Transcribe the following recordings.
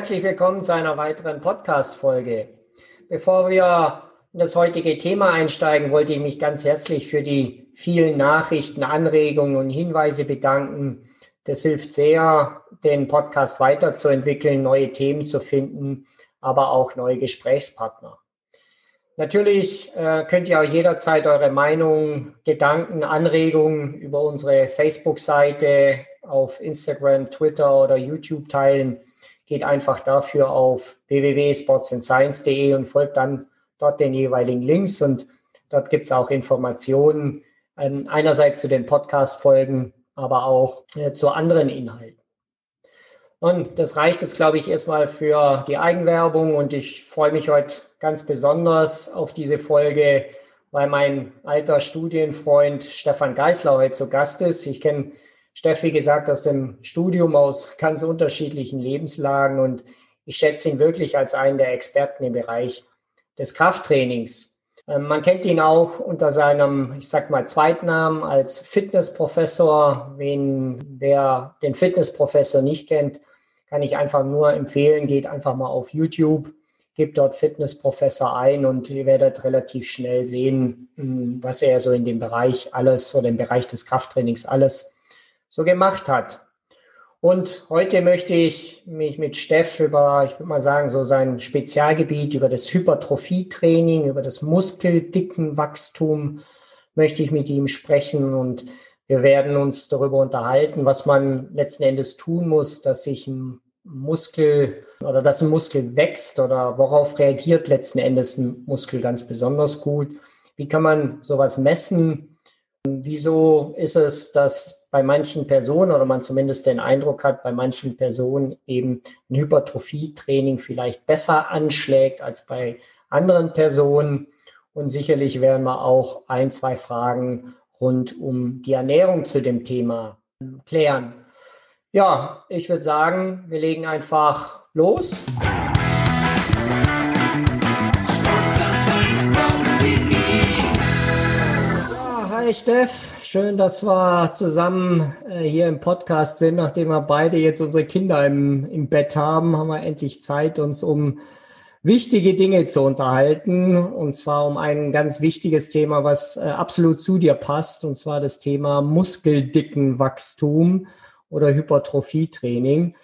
herzlich willkommen zu einer weiteren Podcast-Folge. Bevor wir in das heutige Thema einsteigen, wollte ich mich ganz herzlich für die vielen Nachrichten, Anregungen und Hinweise bedanken. Das hilft sehr, den Podcast weiterzuentwickeln, neue Themen zu finden, aber auch neue Gesprächspartner. Natürlich äh, könnt ihr auch jederzeit eure Meinung, Gedanken, Anregungen über unsere Facebook-Seite auf Instagram, Twitter oder YouTube teilen geht einfach dafür auf www.sportsandscience.de und folgt dann dort den jeweiligen Links und dort gibt es auch Informationen ähm, einerseits zu den Podcast-Folgen, aber auch äh, zu anderen Inhalten. Und das reicht jetzt, glaube ich, erstmal für die Eigenwerbung und ich freue mich heute ganz besonders auf diese Folge, weil mein alter Studienfreund Stefan Geisler heute zu Gast ist. Ich kenne Steffi gesagt, aus dem Studium, aus ganz unterschiedlichen Lebenslagen. Und ich schätze ihn wirklich als einen der Experten im Bereich des Krafttrainings. Ähm, man kennt ihn auch unter seinem, ich sag mal, Zweitnamen als Fitnessprofessor. Wen, wer den Fitnessprofessor nicht kennt, kann ich einfach nur empfehlen, geht einfach mal auf YouTube, gebt dort Fitnessprofessor ein und ihr werdet relativ schnell sehen, hm, was er so in dem Bereich alles oder im Bereich des Krafttrainings alles so gemacht hat. Und heute möchte ich mich mit Steff über, ich würde mal sagen, so sein Spezialgebiet, über das Hypertrophietraining, über das Muskeldickenwachstum, möchte ich mit ihm sprechen und wir werden uns darüber unterhalten, was man letzten Endes tun muss, dass sich ein Muskel oder dass ein Muskel wächst oder worauf reagiert letzten Endes ein Muskel ganz besonders gut. Wie kann man sowas messen? Wieso ist es, dass bei manchen Personen oder man zumindest den Eindruck hat, bei manchen Personen eben ein Hypertrophietraining vielleicht besser anschlägt als bei anderen Personen. Und sicherlich werden wir auch ein, zwei Fragen rund um die Ernährung zu dem Thema klären. Ja, ich würde sagen, wir legen einfach los. Hi Steff, schön, dass wir zusammen äh, hier im Podcast sind. Nachdem wir beide jetzt unsere Kinder im, im Bett haben, haben wir endlich Zeit, uns um wichtige Dinge zu unterhalten. Und zwar um ein ganz wichtiges Thema, was äh, absolut zu dir passt. Und zwar das Thema Muskeldickenwachstum oder Hypertrophietraining.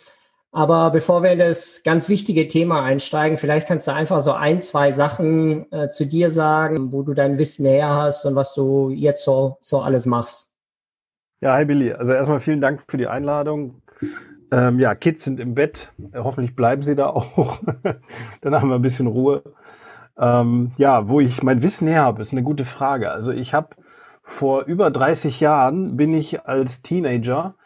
Aber bevor wir in das ganz wichtige Thema einsteigen, vielleicht kannst du einfach so ein, zwei Sachen äh, zu dir sagen, wo du dein Wissen her hast und was du jetzt so, so alles machst. Ja, hi Billy. Also erstmal vielen Dank für die Einladung. Ähm, ja, Kids sind im Bett. Hoffentlich bleiben sie da auch. Dann haben wir ein bisschen Ruhe. Ähm, ja, wo ich mein Wissen her habe, ist eine gute Frage. Also ich habe vor über 30 Jahren bin ich als Teenager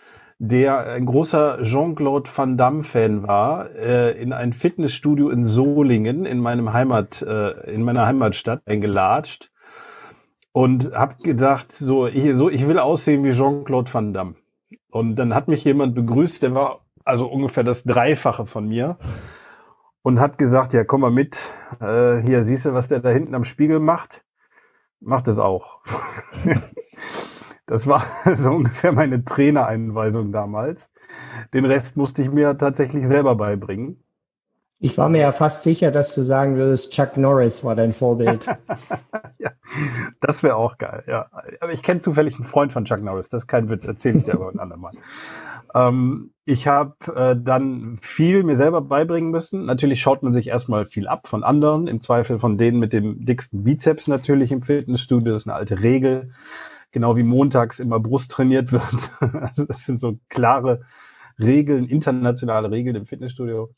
der ein großer Jean-Claude Van Damme-Fan war, äh, in ein Fitnessstudio in Solingen, in meinem Heimat, äh, in meiner Heimatstadt, eingelatscht und habe gedacht, so ich, so, ich will aussehen wie Jean-Claude Van Damme. Und dann hat mich jemand begrüßt, der war also ungefähr das Dreifache von mir und hat gesagt, ja, komm mal mit, äh, hier siehst du, was der da hinten am Spiegel macht, macht es auch. Das war so ungefähr meine Trainereinweisung damals. Den Rest musste ich mir tatsächlich selber beibringen. Ich war mir ja fast sicher, dass du sagen würdest, Chuck Norris war dein Vorbild. ja, das wäre auch geil, ja. Aber ich kenne zufällig einen Freund von Chuck Norris, das ist kein Witz, erzähle ich dir aber ein andermal. Ähm, ich habe äh, dann viel mir selber beibringen müssen. Natürlich schaut man sich erstmal viel ab von anderen, im Zweifel von denen mit dem dicksten Bizeps natürlich im Fitnessstudio, das ist eine alte Regel genau wie montags immer Brust trainiert wird. Also das sind so klare Regeln, internationale Regeln im Fitnessstudio.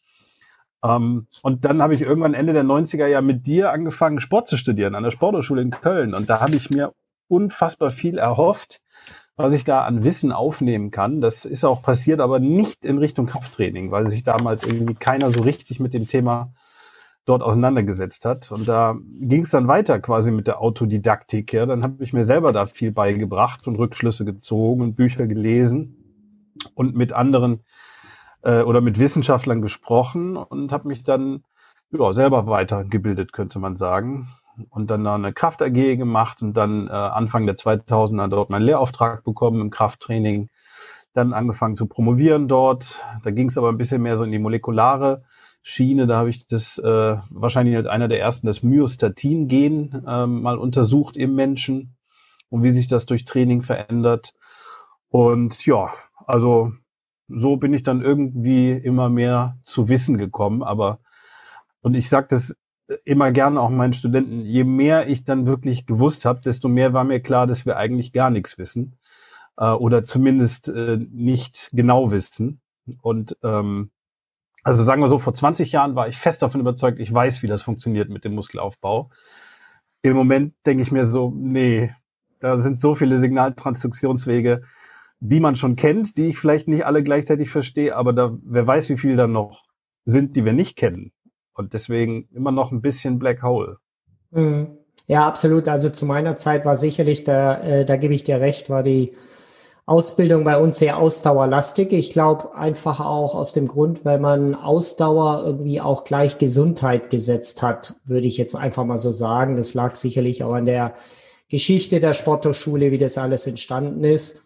Um, ähm, und dann habe ich irgendwann Ende der 90er ja mit dir angefangen, Sport zu studieren an der Sporthochschule in Köln. Und da habe ich mir unfassbar viel erhofft, was ich da an Wissen aufnehmen kann. Das ist auch passiert, aber nicht in Richtung Krafttraining, weil sich damals irgendwie keiner so richtig mit dem Thema dort auseinandergesetzt hat. Und da ging es dann weiter quasi mit der Autodidaktik. Ja, dann habe ich mir selber da viel beigebracht und Rückschlüsse gezogen und Bücher gelesen und mit anderen äh, oder mit Wissenschaftlern gesprochen und habe mich dann ja, selber weitergebildet, könnte man sagen. Und dann eine Kraft AG gemacht und dann äh, Anfang der 2000er dort meinen Lehrauftrag bekommen im Krafttraining dann angefangen zu promovieren dort. Da ging es aber ein bisschen mehr so in die molekulare Schiene. Da habe ich das äh, wahrscheinlich als einer der ersten das Myostatin-Gen äh, mal untersucht im Menschen und wie sich das durch Training verändert. Und ja, also so bin ich dann irgendwie immer mehr zu Wissen gekommen. Aber und ich sage das immer gerne auch meinen Studenten, je mehr ich dann wirklich gewusst habe, desto mehr war mir klar, dass wir eigentlich gar nichts wissen äh, oder zumindest äh, nicht genau wissen. Und ähm, also sagen wir so, vor 20 Jahren war ich fest davon überzeugt, ich weiß, wie das funktioniert mit dem Muskelaufbau. Im Moment denke ich mir so, nee, da sind so viele Signaltransduktionswege, die man schon kennt, die ich vielleicht nicht alle gleichzeitig verstehe, aber da, wer weiß, wie viele da noch sind, die wir nicht kennen. Und deswegen immer noch ein bisschen Black Hole. Mhm. Ja, absolut. Also zu meiner Zeit war sicherlich, da, äh, da gebe ich dir recht, war die Ausbildung bei uns sehr ausdauerlastig. Ich glaube einfach auch aus dem Grund, weil man Ausdauer irgendwie auch gleich Gesundheit gesetzt hat, würde ich jetzt einfach mal so sagen. Das lag sicherlich auch an der Geschichte der Sporthochschule, wie das alles entstanden ist.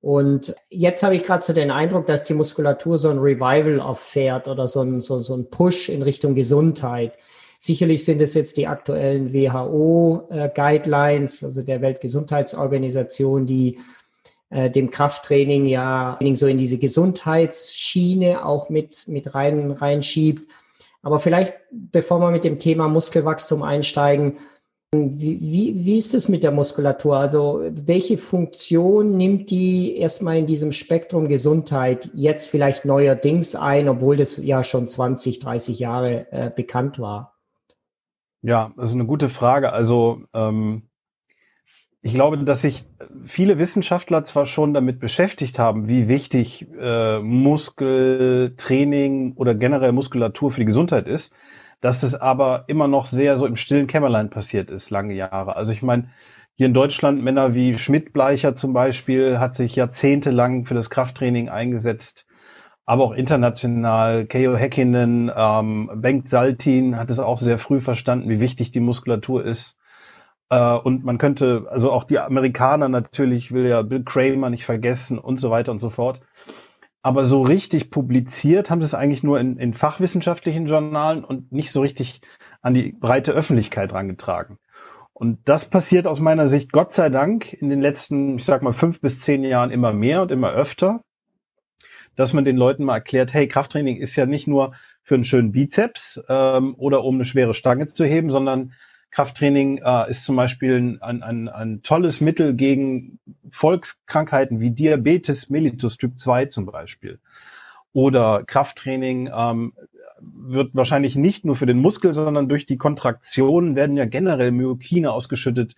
Und jetzt habe ich gerade so den Eindruck, dass die Muskulatur so ein Revival auffährt oder so ein, so, so ein Push in Richtung Gesundheit. Sicherlich sind es jetzt die aktuellen WHO-Guidelines, äh, also der Weltgesundheitsorganisation, die äh, dem Krafttraining ja so in diese Gesundheitsschiene auch mit, mit rein, reinschiebt. Aber vielleicht, bevor wir mit dem Thema Muskelwachstum einsteigen, wie, wie, wie ist es mit der Muskulatur? Also welche Funktion nimmt die erstmal in diesem Spektrum Gesundheit jetzt vielleicht neuerdings ein, obwohl das ja schon 20, 30 Jahre äh, bekannt war? Ja, das ist eine gute Frage. Also ähm, ich glaube, dass sich viele Wissenschaftler zwar schon damit beschäftigt haben, wie wichtig äh, Muskeltraining oder generell Muskulatur für die Gesundheit ist, dass das aber immer noch sehr so im stillen Kämmerlein passiert ist, lange Jahre. Also ich meine, hier in Deutschland Männer wie Schmidt-Bleicher zum Beispiel hat sich jahrzehntelang für das Krafttraining eingesetzt, aber auch international. Keo Häkkinen, ähm, Bengt Saltin hat es auch sehr früh verstanden, wie wichtig die Muskulatur ist. Äh, und man könnte, also auch die Amerikaner natürlich, will ja Bill Kramer nicht vergessen und so weiter und so fort. Aber so richtig publiziert haben sie es eigentlich nur in, in fachwissenschaftlichen Journalen und nicht so richtig an die breite Öffentlichkeit rangetragen. Und das passiert aus meiner Sicht Gott sei Dank in den letzten, ich sag mal, fünf bis zehn Jahren immer mehr und immer öfter, dass man den Leuten mal erklärt, hey, Krafttraining ist ja nicht nur für einen schönen Bizeps ähm, oder um eine schwere Stange zu heben, sondern Krafttraining äh, ist zum Beispiel ein, ein, ein tolles Mittel gegen Volkskrankheiten wie Diabetes mellitus Typ 2 zum Beispiel. Oder Krafttraining ähm, wird wahrscheinlich nicht nur für den Muskel, sondern durch die Kontraktion werden ja generell Myokine ausgeschüttet,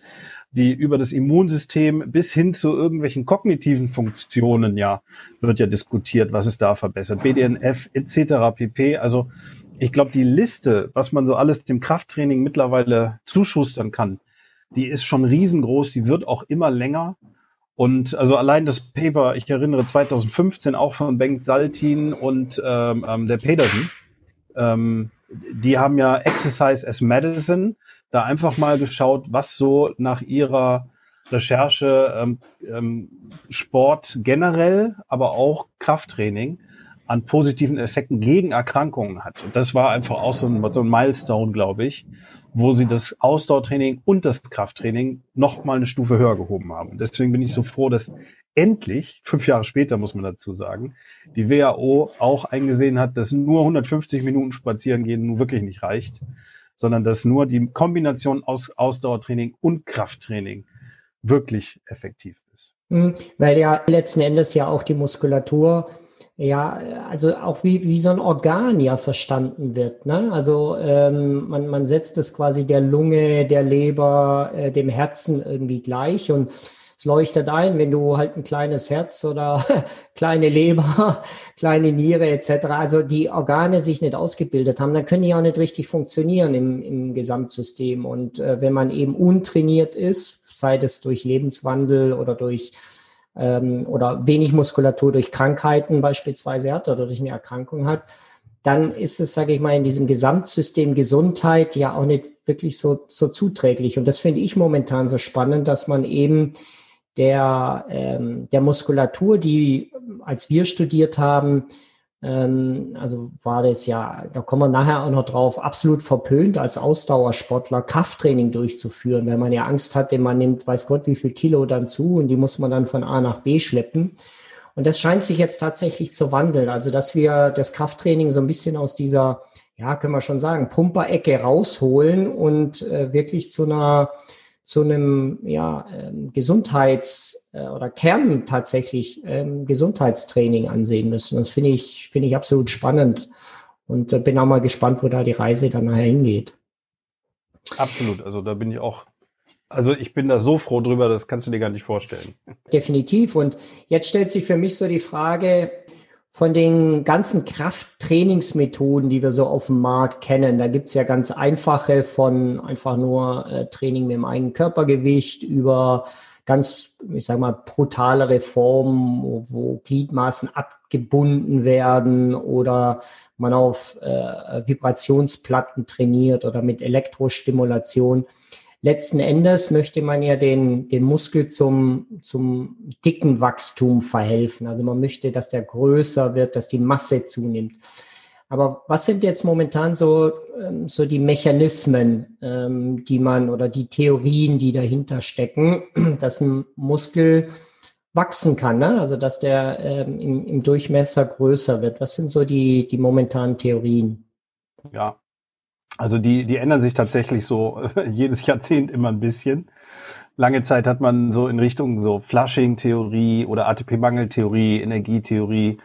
die über das Immunsystem bis hin zu irgendwelchen kognitiven Funktionen ja wird ja diskutiert, was es da verbessert, BDNF etc. pp. Also ich glaube, die Liste, was man so alles dem Krafttraining mittlerweile zuschustern kann, die ist schon riesengroß, die wird auch immer länger. Und also allein das Paper, ich erinnere 2015 auch von Bengt Saltin und ähm, ähm, der Pedersen, ähm, die haben ja Exercise as Medicine da einfach mal geschaut, was so nach ihrer Recherche ähm, ähm, Sport generell, aber auch Krafttraining an positiven Effekten gegen Erkrankungen hat. Und das war einfach auch so ein, so ein Milestone, glaube ich, wo sie das Ausdauertraining und das Krafttraining noch mal eine Stufe höher gehoben haben. Und deswegen bin ich so froh, dass endlich, fünf Jahre später muss man dazu sagen, die WHO auch eingesehen hat, dass nur 150 Minuten spazieren gehen nun wirklich nicht reicht, sondern dass nur die Kombination aus Ausdauertraining und Krafttraining wirklich effektiv ist. Mhm, weil ja letzten Endes ja auch die Muskulatur ja, also auch wie, wie so ein Organ ja verstanden wird. Ne? Also ähm, man, man setzt es quasi der Lunge, der Leber, äh, dem Herzen irgendwie gleich und es leuchtet ein, wenn du halt ein kleines Herz oder kleine Leber, kleine Niere etc., also die Organe sich nicht ausgebildet haben, dann können die auch nicht richtig funktionieren im, im Gesamtsystem. Und äh, wenn man eben untrainiert ist, sei das durch Lebenswandel oder durch ähm, oder wenig Muskulatur durch Krankheiten beispielsweise hat oder durch eine Erkrankung hat, dann ist es, sage ich mal, in diesem Gesamtsystem Gesundheit ja auch nicht wirklich so, so zuträglich. Und das finde ich momentan so spannend, dass man eben der, ähm, der Muskulatur, die, als wir studiert haben, ähm, also war das ja, da kommen wir nachher auch noch drauf, absolut verpönt als Ausdauersportler Krafttraining durchzuführen, weil man ja Angst hatte, man nimmt weiß Gott wie viel Kilo dann zu und die muss man dann von A nach B schleppen. Und das scheint sich jetzt tatsächlich zu wandeln. Also, dass wir das Krafttraining so ein bisschen aus dieser, ja, können wir schon sagen, Pumperecke rausholen und äh, wirklich zu einer zu einem ja, ähm, Gesundheits- äh, oder Kern tatsächlich ähm, Gesundheitstraining ansehen müssen. Das finde ich, finde ich absolut spannend und äh, bin auch mal gespannt, wo da die Reise dann nachher hingeht. Absolut. Also da bin ich auch, also ich bin da so froh drüber, das kannst du dir gar nicht vorstellen. Definitiv. Und jetzt stellt sich für mich so die Frage, von den ganzen Krafttrainingsmethoden, die wir so auf dem Markt kennen, da gibt's ja ganz einfache von einfach nur äh, Training mit dem eigenen Körpergewicht über ganz, ich sag mal, brutalere Formen, wo, Gliedmaßen abgebunden werden oder man auf äh, Vibrationsplatten trainiert oder mit Elektrostimulation letzten Endes möchte man ja den, den Muskel zum, zum dicken Wachstum verhelfen. Also man möchte, dass der größer wird, dass die Masse zunimmt. Aber was sind jetzt momentan so, ähm, so die Mechanismen, ähm, die man oder die Theorien, die dahinter stecken, dass ein Muskel wachsen kann, ne? also dass der ähm, im, im Durchmesser größer wird? Was sind so die, die momentanen Theorien? Ja, also die, die ändern sich tatsächlich so jedes Jahrzehnt immer ein bisschen. Lange Zeit hat man so in Richtung so Flushing-Theorie oder ATP-Mangel-Theorie, Energietheorie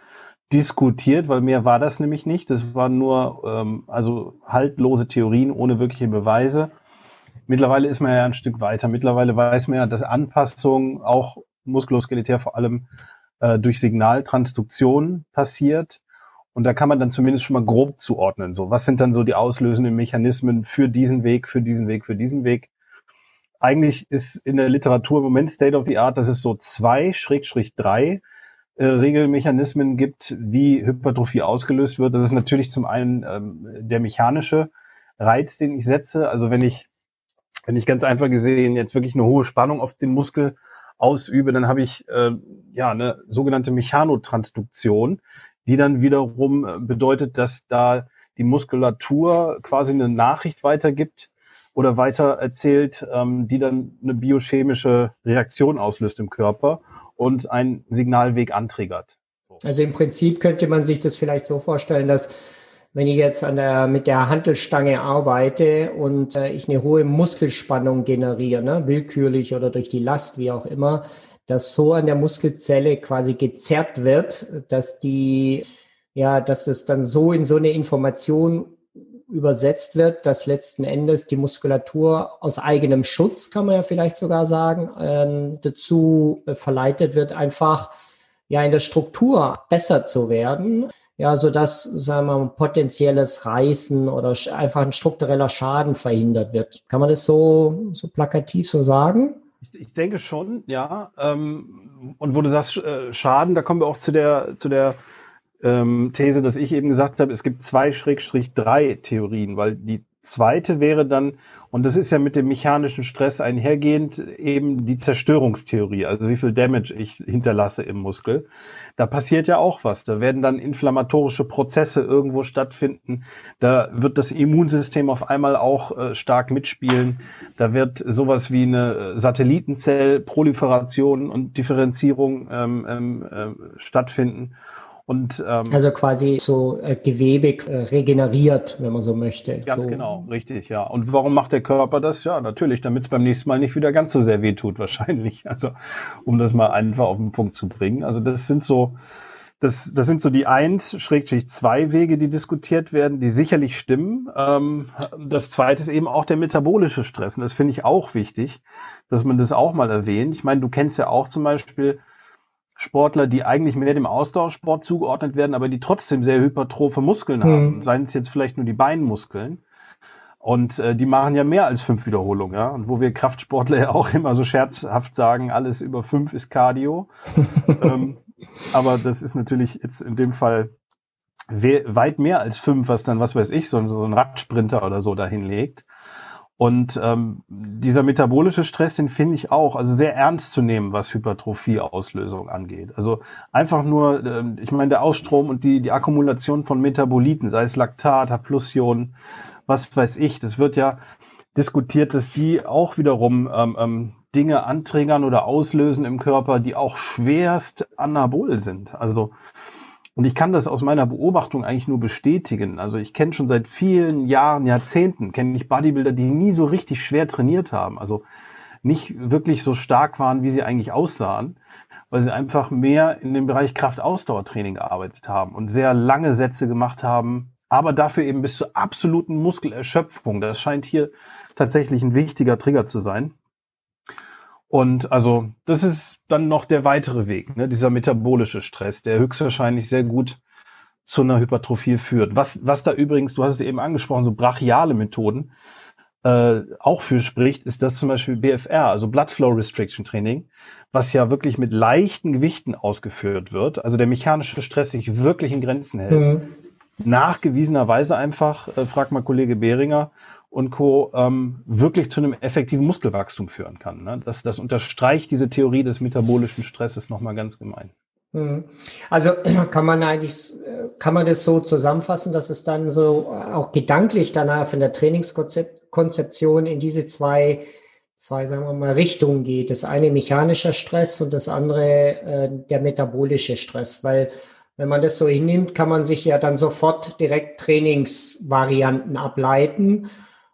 diskutiert, weil mehr war das nämlich nicht. Das waren nur ähm, also haltlose Theorien ohne wirkliche Beweise. Mittlerweile ist man ja ein Stück weiter. Mittlerweile weiß man ja, dass Anpassung auch muskuloskeletär vor allem äh, durch Signaltransduktion passiert. Und da kann man dann zumindest schon mal grob zuordnen. So, was sind dann so die auslösenden Mechanismen für diesen Weg, für diesen Weg, für diesen Weg? Eigentlich ist in der Literatur im Moment State of the Art, dass es so zwei, Schrägstrich drei äh, Regelmechanismen gibt, wie Hypertrophie ausgelöst wird. Das ist natürlich zum einen ähm, der mechanische Reiz, den ich setze. Also wenn ich, wenn ich ganz einfach gesehen jetzt wirklich eine hohe Spannung auf den Muskel ausübe, dann habe ich äh, ja eine sogenannte Mechanotransduktion die dann wiederum äh, bedeutet, dass da die Muskulatur quasi eine Nachricht weitergibt oder weiter erzählt, ähm, die dann eine biochemische Reaktion auslöst im Körper und einen Signalweg antriggert. Also im Prinzip könnte man sich das vielleicht so vorstellen, dass wenn ich jetzt an der, mit der Handelstange arbeite und äh, ich eine hohe Muskelspannung generiere, ne, willkürlich oder durch die Last, wie auch immer, dass so an der Muskelzelle quasi gezerrt wird, dass die, ja, dass es dann so in so eine Information übersetzt wird, dass letzten Endes die Muskulatur aus eigenem Schutz, kann man ja vielleicht sogar sagen, ähm, dazu verleitet wird, einfach ja in der Struktur besser zu werden. Ja, so dass, sagen wir potenzielles Reißen oder einfach ein struktureller Schaden verhindert wird. Kann man das so, so plakativ so sagen? Ich, ich denke schon, ja. Ähm, und wo du sagst, äh, Schaden, da kommen wir auch zu der, zu der ähm, These, dass ich eben gesagt habe, es gibt zwei Schrägstrich drei Theorien, weil die zweite wäre dann, und das ist ja mit dem mechanischen Stress einhergehend, eben die Zerstörungstheorie, also wie viel Damage ich hinterlasse im Muskel. Da passiert ja auch was. Da werden dann inflammatorische Prozesse irgendwo stattfinden. Da wird das Immunsystem auf einmal auch äh, stark mitspielen. Da wird sowas wie eine Satellitenzellproliferation und Differenzierung ähm, ähm, äh, stattfinden. Und, ähm, also quasi so äh, Gewebe äh, regeneriert, wenn man so möchte. Ganz so. genau, richtig, ja. Und warum macht der Körper das? Ja, natürlich, damit es beim nächsten Mal nicht wieder ganz so sehr weh tut, wahrscheinlich. Also, um das mal einfach auf den Punkt zu bringen. Also, das sind so, das, das sind so die eins, Schrägstrich zwei Wege, die diskutiert werden, die sicherlich stimmen. Ähm, das zweite ist eben auch der metabolische Stress. Und das finde ich auch wichtig, dass man das auch mal erwähnt. Ich meine, du kennst ja auch zum Beispiel Sportler, die eigentlich mehr dem Ausdauersport zugeordnet werden, aber die trotzdem sehr hypertrophe Muskeln mhm. haben. Seien es jetzt vielleicht nur die Beinmuskeln. Und äh, die machen ja mehr als fünf Wiederholungen, ja. Und wo wir Kraftsportler ja auch immer so scherzhaft sagen, alles über fünf ist Cardio. ähm, aber das ist natürlich jetzt in dem Fall weit mehr als fünf, was dann, was weiß ich, so, so ein Radsprinter oder so dahin legt. Und ähm, dieser metabolische Stress, den finde ich auch also sehr ernst zu nehmen, was Hypertrophie-Auslösung angeht. Also einfach nur, äh, ich meine, der Ausstrom und die, die Akkumulation von Metaboliten, sei es Laktat, Haplussion, was weiß ich, das wird ja diskutiert, dass die auch wiederum ähm, ähm, Dinge anträgern oder auslösen im Körper, die auch schwerst anabol sind. Also und ich kann das aus meiner Beobachtung eigentlich nur bestätigen. Also ich kenne schon seit vielen Jahren, Jahrzehnten, kenne ich Bodybuilder, die nie so richtig schwer trainiert haben. Also nicht wirklich so stark waren, wie sie eigentlich aussahen, weil sie einfach mehr in dem Bereich Kraft-Ausdauertraining gearbeitet haben und sehr lange Sätze gemacht haben, aber dafür eben bis zur absoluten Muskelerschöpfung. Das scheint hier tatsächlich ein wichtiger Trigger zu sein. Und also das ist dann noch der weitere Weg, ne? dieser metabolische Stress, der höchstwahrscheinlich sehr gut zu einer Hypertrophie führt. Was, was da übrigens, du hast es eben angesprochen, so brachiale Methoden äh, auch für spricht, ist das zum Beispiel BFR, also Blood Flow Restriction Training, was ja wirklich mit leichten Gewichten ausgeführt wird, also der mechanische Stress sich wirklich in Grenzen hält. Mhm. Nachgewiesenerweise einfach, äh, fragt mal Kollege Behringer, und Co. Ähm, wirklich zu einem effektiven Muskelwachstum führen kann. Ne? Das, das unterstreicht diese Theorie des metabolischen Stresses nochmal ganz gemein. Hm. Also kann man eigentlich, kann man das so zusammenfassen, dass es dann so auch gedanklich danach von der Trainingskonzeption in diese zwei, zwei, sagen wir mal, Richtungen geht. Das eine mechanischer Stress und das andere äh, der metabolische Stress, weil wenn man das so hinnimmt, kann man sich ja dann sofort direkt Trainingsvarianten ableiten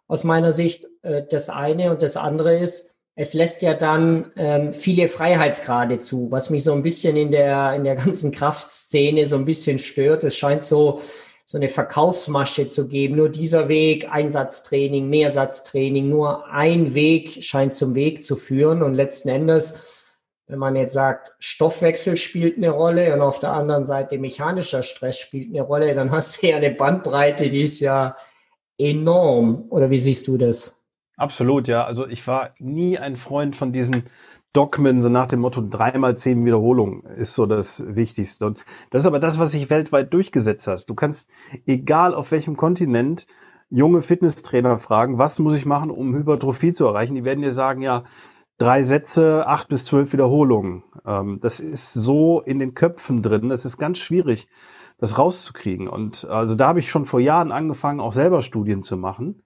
aus meiner Sicht äh, das eine. Und das andere ist, es lässt ja dann ähm, viele Freiheitsgrade zu, was mich so ein bisschen in der, in der ganzen Kraftszene so ein bisschen stört. Es scheint so, so eine Verkaufsmasche zu geben. Nur dieser Weg, Einsatztraining, Mehrsatztraining, nur ein Weg scheint zum Weg zu führen. Und letzten Endes, wenn man jetzt sagt, Stoffwechsel spielt eine Rolle und auf der anderen Seite mechanischer Stress spielt eine Rolle, dann hast du ja eine Bandbreite, die ist ja enorm. Oder wie siehst du das? Absolut, ja. Also ich war nie ein Freund von diesen Dogmen, so nach dem Motto dreimal zehn Wiederholungen ist so das Wichtigste. Und das ist aber das, was sich weltweit durchgesetzt hat. Du kannst, egal auf welchem Kontinent, junge Fitnesstrainer fragen, was muss ich machen, um Hypertrophie zu erreichen? Die werden dir sagen, ja, drei Sätze, acht bis zwölf Wiederholungen. Ähm, das ist so in den Köpfen drin. Das ist ganz schwierig das rauszukriegen. Und also da habe ich schon vor Jahren angefangen, auch selber Studien zu machen.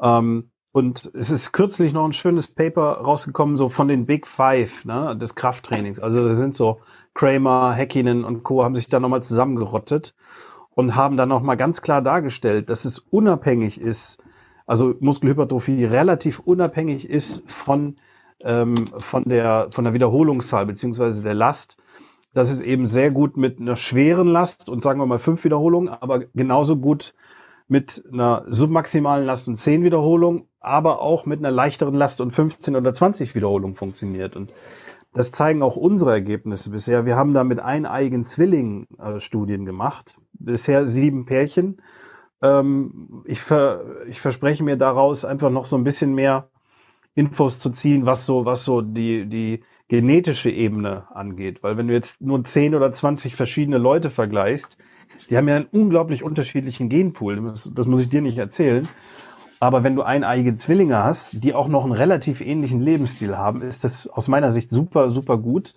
Ähm, und es ist kürzlich noch ein schönes Paper rausgekommen, so von den Big Five ne, des Krafttrainings. Also da sind so Kramer, Häkkinen und Co. haben sich da nochmal zusammengerottet und haben dann nochmal ganz klar dargestellt, dass es unabhängig ist, also Muskelhypertrophie relativ unabhängig ist von, ähm, von, der, von der Wiederholungszahl beziehungsweise der Last das ist eben sehr gut mit einer schweren Last und sagen wir mal fünf Wiederholungen, aber genauso gut mit einer submaximalen Last und zehn Wiederholungen, aber auch mit einer leichteren Last und 15 oder 20 Wiederholungen funktioniert. Und das zeigen auch unsere Ergebnisse bisher. Wir haben da mit eineigen Zwillingen äh, Studien gemacht. Bisher sieben Pärchen. Ähm, ich, ver, ich verspreche mir daraus einfach noch so ein bisschen mehr Infos zu ziehen, was so, was so die, die genetische Ebene angeht. Weil wenn du jetzt nur 10 oder 20 verschiedene Leute vergleichst, die haben ja einen unglaublich unterschiedlichen Genpool. Das, das muss ich dir nicht erzählen. Aber wenn du eineige Zwillinge hast, die auch noch einen relativ ähnlichen Lebensstil haben, ist das aus meiner Sicht super, super gut.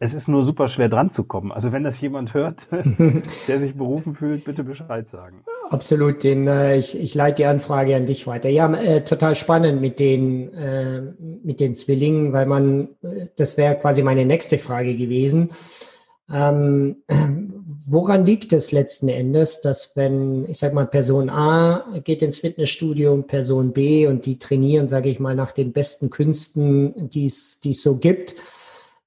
Es ist nur super schwer dran zu kommen. Also wenn das jemand hört, der sich berufen fühlt, bitte Bescheid sagen. Absolut, den, äh, ich, ich leite die Anfrage an dich weiter. Ja, äh, total spannend mit den, äh, mit den Zwillingen, weil man, äh, das wäre quasi meine nächste Frage gewesen. Ähm, woran liegt es letzten Endes, dass wenn, ich sag mal, Person A geht ins Fitnessstudio und Person B und die trainieren, sage ich mal, nach den besten Künsten, die es so gibt,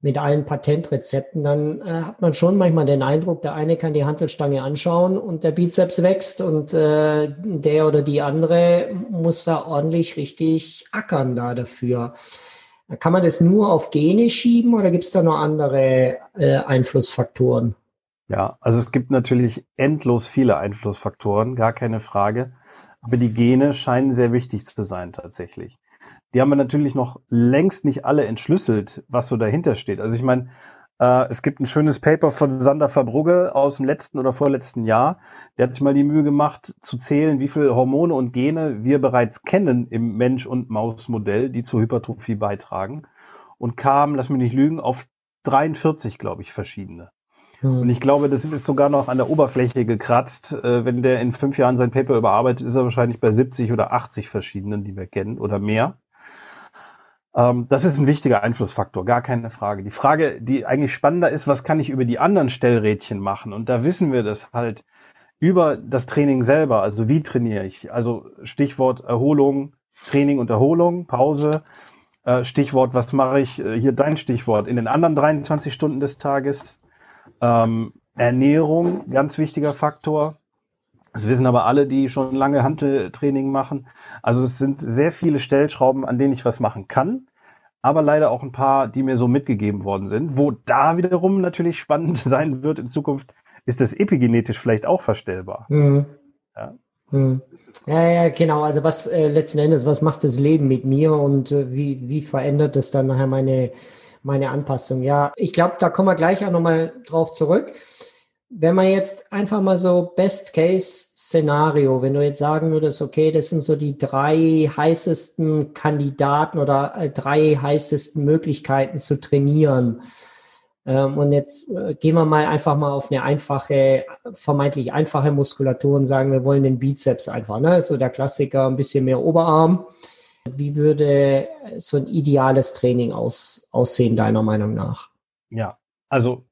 mit allen Patentrezepten, dann äh, hat man schon manchmal den Eindruck, der eine kann die Handelstange anschauen und der Bizeps wächst und äh, der oder die andere muss da ordentlich richtig ackern da dafür. Kann man das nur auf Gene schieben oder gibt es da noch andere äh, Einflussfaktoren? Ja, also es gibt natürlich endlos viele Einflussfaktoren, gar keine Frage. Aber die Gene scheinen sehr wichtig zu sein tatsächlich. Die haben wir natürlich noch längst nicht alle entschlüsselt, was so dahinter steht. Also ich meine, Äh, es gibt ein schönes Paper von Sander Verbrugge aus dem letzten oder vorletzten Jahr. Der hat sich mal die Mühe gemacht, zu zählen, wie viele Hormone und Gene wir bereits kennen im Mensch- und Mausmodell, die zur Hypertrophie beitragen. Und kam, lass mich nicht lügen, auf 43, glaube ich, verschiedene. Und ich glaube, das ist sogar noch an der Oberfläche gekratzt. Äh, wenn der in fünf Jahren sein Paper überarbeitet, ist er wahrscheinlich bei 70 oder 80 verschiedenen, die wir kennen oder mehr. Ähm, das ist ein wichtiger Einflussfaktor, gar keine Frage. Die Frage, die eigentlich spannender ist, was kann ich über die anderen Stellrädchen machen? Und da wissen wir das halt über das Training selber. Also wie trainiere ich? Also Stichwort Erholung, Training und Erholung, Pause. Äh, Stichwort, was mache ich? Äh, hier dein Stichwort. In den anderen 23 Stunden des Tages. Ähm, Ernährung, ganz wichtiger Faktor. Das wissen aber alle, die schon lange Handeltraining machen. Also es sind sehr viele Stellschrauben, an denen ich was machen kann, aber leider auch ein paar, die mir so mitgegeben worden sind. Wo da wiederum natürlich spannend sein wird in Zukunft, ist das epigenetisch vielleicht auch verstellbar. Mhm. Ja. Mhm. Ja, ja, genau. Also was äh, letzten Endes, was macht das Leben mit mir und äh, wie, wie verändert es dann nachher meine, meine Anpassung? Ja, ich glaube, da kommen wir gleich auch nochmal drauf zurück wenn man jetzt einfach mal so Best-Case-Szenario, wenn du jetzt sagen würdest, okay, das sind so die drei heißesten Kandidaten oder äh, drei heißesten Möglichkeiten zu trainieren. Ähm, und jetzt äh, gehen wir mal einfach mal auf eine einfache, vermeintlich einfache Muskulatur und sagen, wir wollen den Bizeps einfach, ne? So der Klassiker, ein bisschen mehr Oberarm. Wie würde so ein ideales Training aus, aussehen, deiner Meinung nach? Ja, also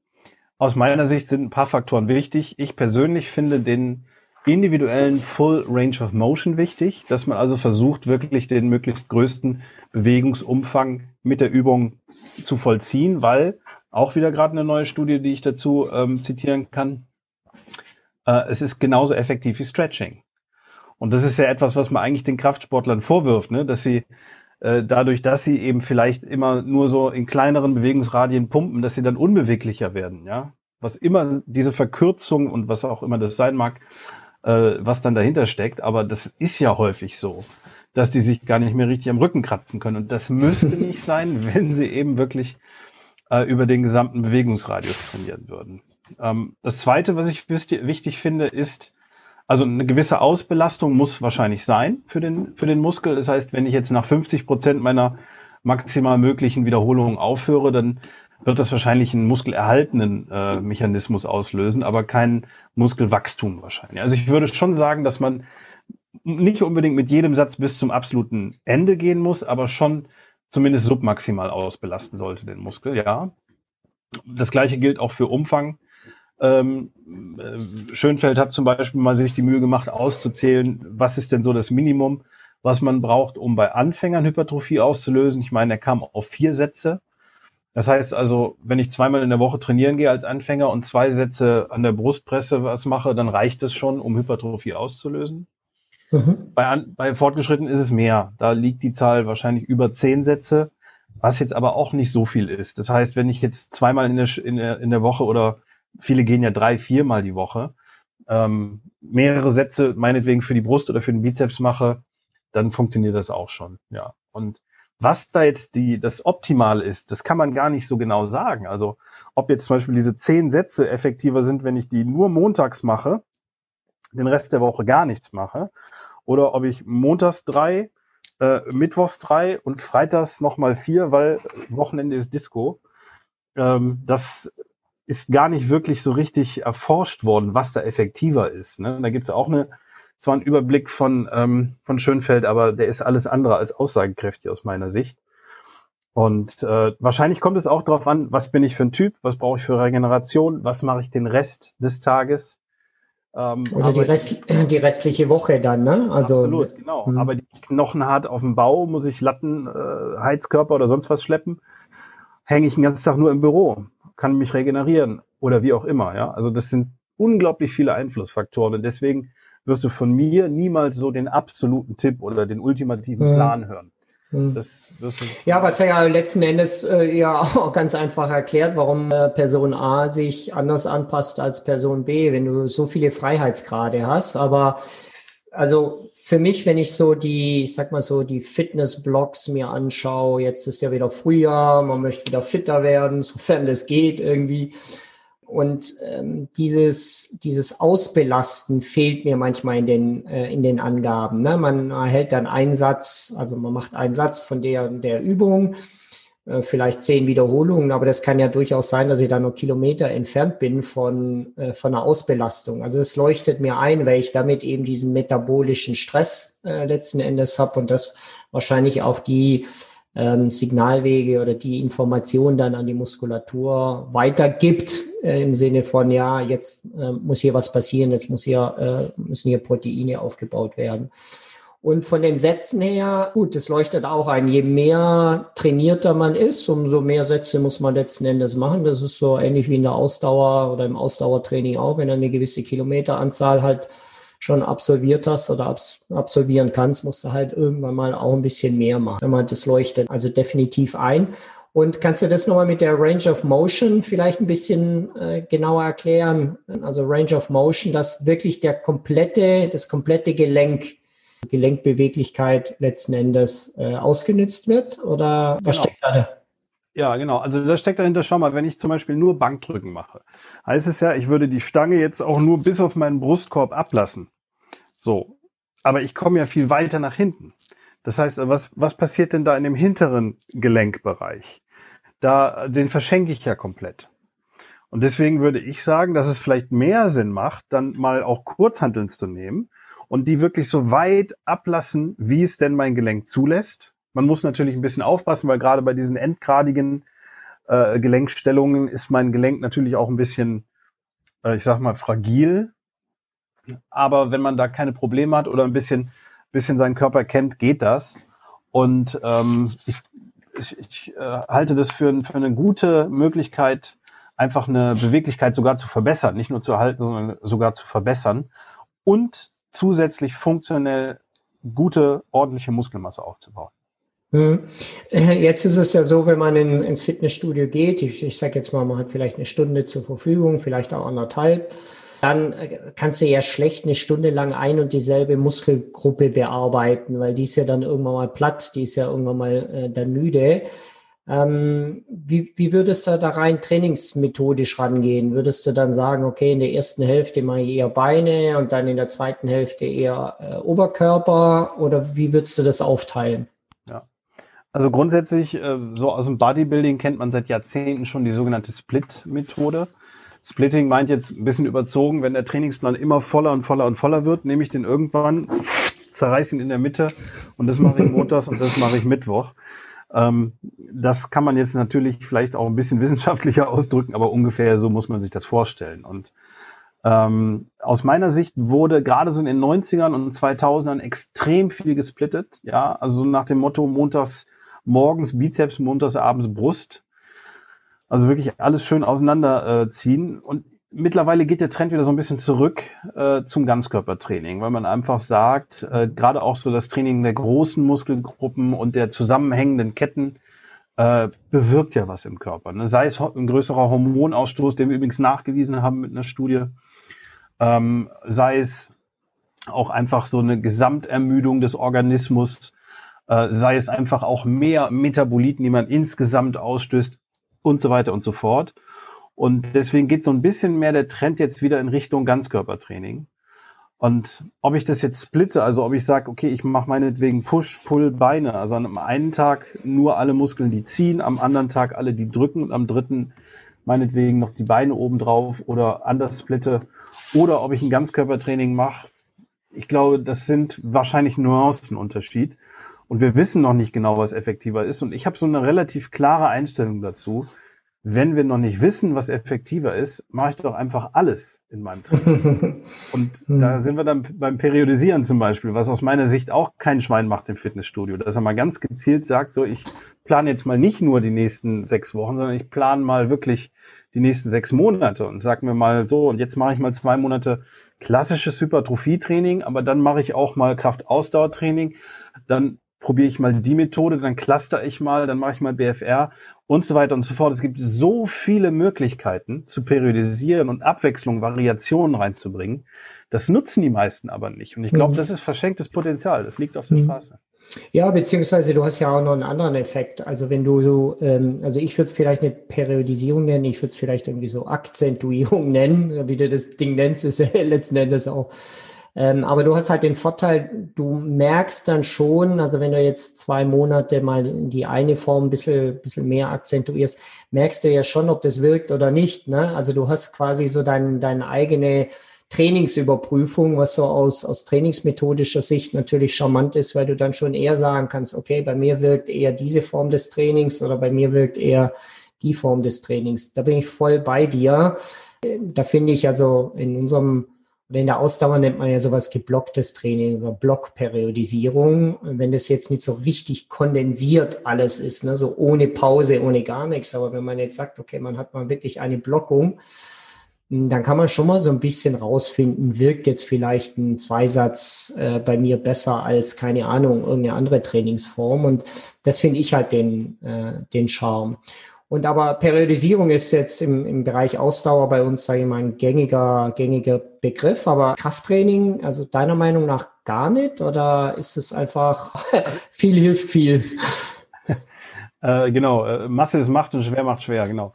aus meiner Sicht sind ein paar Faktoren wichtig. Ich persönlich finde den individuellen Full Range of Motion wichtig, dass man also versucht, wirklich den möglichst größten Bewegungsumfang mit der Übung zu vollziehen, weil auch wieder gerade eine neue Studie, die ich dazu ähm, zitieren kann, äh, es ist genauso effektiv wie Stretching. Und das ist ja etwas, was man eigentlich den Kraftsportlern vorwirft, ne? dass sie äh, dadurch, dass sie eben vielleicht immer nur so in kleineren Bewegungsradien pumpen, dass sie dann unbeweglicher werden, ja. Was immer diese Verkürzung und was auch immer das sein mag, äh, was dann dahinter steckt, aber das ist ja häufig so, dass die sich gar nicht mehr richtig am Rücken kratzen können. Und das müsste nicht sein, wenn sie eben wirklich äh, über den gesamten Bewegungsradius trainieren würden. Ähm, das zweite, was ich wichtig finde, ist, also eine gewisse Ausbelastung muss wahrscheinlich sein für den, für den Muskel. Das heißt, wenn ich jetzt nach 50 Prozent meiner maximal möglichen Wiederholungen aufhöre, dann wird das wahrscheinlich einen muskelerhaltenen äh, Mechanismus auslösen, aber kein Muskelwachstum wahrscheinlich. Also ich würde schon sagen, dass man nicht unbedingt mit jedem Satz bis zum absoluten Ende gehen muss, aber schon zumindest submaximal ausbelasten sollte den Muskel, ja. Das gleiche gilt auch für Umfang. Ähm, äh, Schönfeld hat zum Beispiel mal sich die Mühe gemacht, auszuzählen, was ist denn so das Minimum, was man braucht, um bei Anfängern Hypertrophie auszulösen. Ich meine, er kam auf vier Sätze. Das heißt also, wenn ich zweimal in der Woche trainieren gehe als Anfänger und zwei Sätze an der Brustpresse was mache, dann reicht es schon, um Hypertrophie auszulösen. Mhm. Bei, bei Fortgeschritten ist es mehr. Da liegt die Zahl wahrscheinlich über zehn Sätze, was jetzt aber auch nicht so viel ist. Das heißt, wenn ich jetzt zweimal in der, in der, in der Woche oder viele gehen ja drei, viermal die Woche, ähm, mehrere Sätze meinetwegen für die Brust oder für den Bizeps mache, dann funktioniert das auch schon, ja. Und was da jetzt die, das Optimal ist, das kann man gar nicht so genau sagen. Also, ob jetzt zum Beispiel diese zehn Sätze effektiver sind, wenn ich die nur montags mache, den Rest der Woche gar nichts mache, oder ob ich montags drei, äh, mittwochs drei und freitags nochmal vier, weil Wochenende ist Disco. Ähm, das ist gar nicht wirklich so richtig erforscht worden, was da effektiver ist. Ne? Da gibt es auch eine, zwar einen Überblick von, ähm, von Schönfeld, aber der ist alles andere als aussagekräftig aus meiner Sicht. Und äh, wahrscheinlich kommt es auch darauf an, was bin ich für ein Typ, was brauche ich für Regeneration, was mache ich den Rest des Tages. Ähm, Oder die, Rest, die, restliche Woche dann, ne? Also, absolut, genau. Mh. Aber die Knochen hart auf dem Bau, muss ich Latten, äh, Heizkörper oder sonst was schleppen, hänge ich den ganzen Tag nur im Büro kann mich regenerieren oder wie auch immer. Ja, also das sind unglaublich viele Einflussfaktoren und deswegen wirst du von mir niemals so den absoluten Tipp oder den ultimativen mhm. Plan hören. Mhm. Das ja, was ja letzten Endes äh, ja auch ganz einfach erklärt, warum äh, Person A sich anders anpasst als Person B, wenn du so viele Freiheitsgrade hast. Aber also für mich, wenn ich so die, ich sag mal so, die Fitness-Blogs mir anschaue, jetzt ist ja wieder Frühjahr, man möchte wieder fitter werden, sofern das geht irgendwie. Und ähm, dieses, dieses Ausbelasten fehlt mir manchmal in den, äh, in den Angaben. Ne? Man erhält dann einen Satz, also man macht einen Satz von der, der Übung äh, vielleicht zehn Wiederholungen, aber das kann ja durchaus sein, dass ich da noch Kilometer entfernt bin von, äh, von einer Ausbelastung. Also es leuchtet mir ein, weil ich damit eben diesen metabolischen Stress äh, letzten Endes habe und das wahrscheinlich auch die ähm, Signalwege oder die Information dann an die Muskulatur weitergibt äh, im Sinne von, ja, jetzt äh, muss hier was passieren, jetzt muss hier, äh, müssen hier Proteine aufgebaut werden. Und von den Sätzen her, gut, es leuchtet auch ein, je mehr trainierter man ist, umso mehr Sätze muss man letzten Endes machen. Das ist so ähnlich wie in der Ausdauer oder im Ausdauertraining auch, wenn du eine gewisse Kilometeranzahl halt schon absolviert hast oder abs absolvieren kannst, musst du halt irgendwann mal auch ein bisschen mehr machen. Wenn man das leuchtet also definitiv ein. Und kannst du das nochmal mit der Range of Motion vielleicht ein bisschen äh, genauer erklären? Also Range of Motion, dass wirklich der komplette, das komplette Gelenk Gelenkbeweglichkeit letzten Endes äh, ausgenützt wird? Oder was genau. steckt da? Ja, genau. Also da steckt dahinter, schau mal, wenn ich zum Beispiel nur Bankdrücken mache, heißt es ja, ich würde die Stange jetzt auch nur bis auf meinen Brustkorb ablassen. So. Aber ich komme ja viel weiter nach hinten. Das heißt, was, was passiert denn da in dem hinteren Gelenkbereich? Da, den verschenke ich ja komplett. Und deswegen würde ich sagen, dass es vielleicht mehr Sinn macht, dann mal auch Kurzhanteln zu nehmen und die wirklich so weit ablassen, wie es denn mein Gelenk zulässt. Man muss natürlich ein bisschen aufpassen, weil gerade bei diesen endgradigen äh, Gelenkstellungen ist mein Gelenk natürlich auch ein bisschen, äh, ich sag mal, fragil. Aber wenn man da keine Probleme hat oder ein bisschen, bisschen seinen Körper kennt, geht das. Und ähm, ich, ich, ich äh, halte das für, für eine gute Möglichkeit, einfach eine Beweglichkeit sogar zu verbessern, nicht nur zu erhalten, sondern sogar zu verbessern. Und zusätzlich funktionell gute, ordentliche Muskelmasse aufzubauen. Hm. Jetzt ist es ja so, wenn man in, ins Fitnessstudio geht, ich, ich sage jetzt mal, man hat vielleicht eine Stunde zur Verfügung, vielleicht auch anderthalb, dann äh, kannst du ja schlecht eine Stunde lang ein und dieselbe Muskelgruppe bearbeiten, weil die ist ja dann irgendwann mal platt, die ist ja irgendwann mal äh, dann müde. Ähm, wie, wie würdest du da rein trainingsmethodisch rangehen? Würdest du dann sagen, okay, in der ersten Hälfte mache ich eher Beine und dann in der zweiten Hälfte eher äh, Oberkörper oder wie würdest du das aufteilen? Ja. Also grundsätzlich, äh, so aus dem Bodybuilding kennt man seit Jahrzehnten schon die sogenannte Split-Methode. Splitting meint jetzt ein bisschen überzogen, wenn der Trainingsplan immer voller und voller und voller wird, nehme ich den irgendwann, zerreiße ihn in der Mitte und das mache ich montags und das mache ich Mittwoch. Ähm, das kann man jetzt natürlich vielleicht auch ein bisschen wissenschaftlicher ausdrücken, aber ungefähr so muss man sich das vorstellen. Und ähm, aus meiner Sicht wurde gerade so in den 90ern und 2000ern extrem viel gesplittet. Ja, also nach dem Motto montags morgens Bizeps, montags abends Brust. Also wirklich alles schön auseinanderziehen. Äh, und mittlerweile geht der Trend wieder so ein bisschen zurück äh, zum Ganzkörpertraining, weil man einfach sagt, äh, gerade auch so das Training der großen Muskelgruppen und der zusammenhängenden Ketten äh, bewirkt ja was im Körper. Ne? Sei es ein größerer Hormonausstoß, den wir übrigens nachgewiesen haben mit einer Studie, ähm, sei es auch einfach so eine Gesamtermüdung des Organismus, äh, sei es einfach auch mehr Metaboliten, die man insgesamt ausstößt und so weiter und so fort. Und deswegen geht so ein bisschen mehr der Trend jetzt wieder in Richtung Ganzkörpertraining. Und ob ich das jetzt splitte, also ob ich sage, okay, ich mache meinetwegen Push, Pull, Beine, also an einem Tag nur alle Muskeln, die ziehen, am anderen Tag alle, die drücken und am dritten meinetwegen noch die Beine oben drauf oder anders splitte. Oder ob ich ein Ganzkörpertraining mache. Ich glaube, das sind wahrscheinlich Nuancenunterschied. Und wir wissen noch nicht genau, was effektiver ist. Und ich habe so eine relativ klare Einstellung dazu wenn wir noch nicht wissen, was effektiver ist, mache ich doch einfach alles in meinem Training. Und da hm. sind wir dann beim Periodisieren zum Beispiel, was aus meiner Sicht auch kein Schwein macht im Fitnessstudio, dass er mal ganz gezielt sagt, so ich plane jetzt mal nicht nur die nächsten sechs Wochen, sondern ich plane mal wirklich die nächsten sechs Monate und sag mir mal so, und jetzt mache ich mal zwei Monate klassisches Hypertrophie-Training, aber dann mache ich auch mal Kraftausdauertraining, dann probiere ich mal die Methode, dann cluster ich mal, dann mache ich mal BFR und so weiter und so fort. Es gibt so viele Möglichkeiten zu periodisieren und Abwechslung, Variationen reinzubringen. Das nutzen die meisten aber nicht. Und ich glaube, mhm. das ist verschenktes Potenzial. Das liegt auf der mhm. Straße. Ja, beziehungsweise du hast ja auch noch einen anderen Effekt. Also wenn du so, ähm, also ich würde es vielleicht eine Periodisierung nennen, ich würde es vielleicht irgendwie so Akzentuierung nennen, wie du das Ding nennst, ist ja letzten Endes auch. Ähm, aber du hast halt den Vorteil, du merkst dann schon, also wenn du jetzt zwei Monate mal die eine Form ein bisschen, bisschen mehr akzentuierst, merkst du ja schon, ob das wirkt oder nicht. Ne? Also du hast quasi so dein, deine eigene Trainingsüberprüfung, was so aus, aus trainingsmethodischer Sicht natürlich charmant ist, weil du dann schon eher sagen kannst, okay, bei mir wirkt eher diese Form des Trainings oder bei mir wirkt eher die Form des Trainings. Da bin ich voll bei dir. Da finde ich also in unserem in der Ausdauer nennt man ja sowas geblocktes Training oder Blockperiodisierung. Wenn das jetzt nicht so richtig kondensiert alles ist, ne, so ohne Pause, ohne gar nichts, aber wenn man jetzt sagt, okay, man hat mal wirklich eine Blockung, dann kann man schon mal so ein bisschen rausfinden, wirkt jetzt vielleicht ein Zweisatz äh, bei mir besser als, keine Ahnung, irgendeine andere Trainingsform. Und das finde ich halt den, äh, den Charme. Und aber Periodisierung ist jetzt im, im Bereich Ausdauer bei uns, sage ich mal, ein gängiger, gängiger Begriff. Aber Krafttraining, also deiner Meinung nach gar nicht? Oder ist es einfach viel hilft viel? Äh, genau, äh, Masse ist Macht und schwer macht schwer, genau.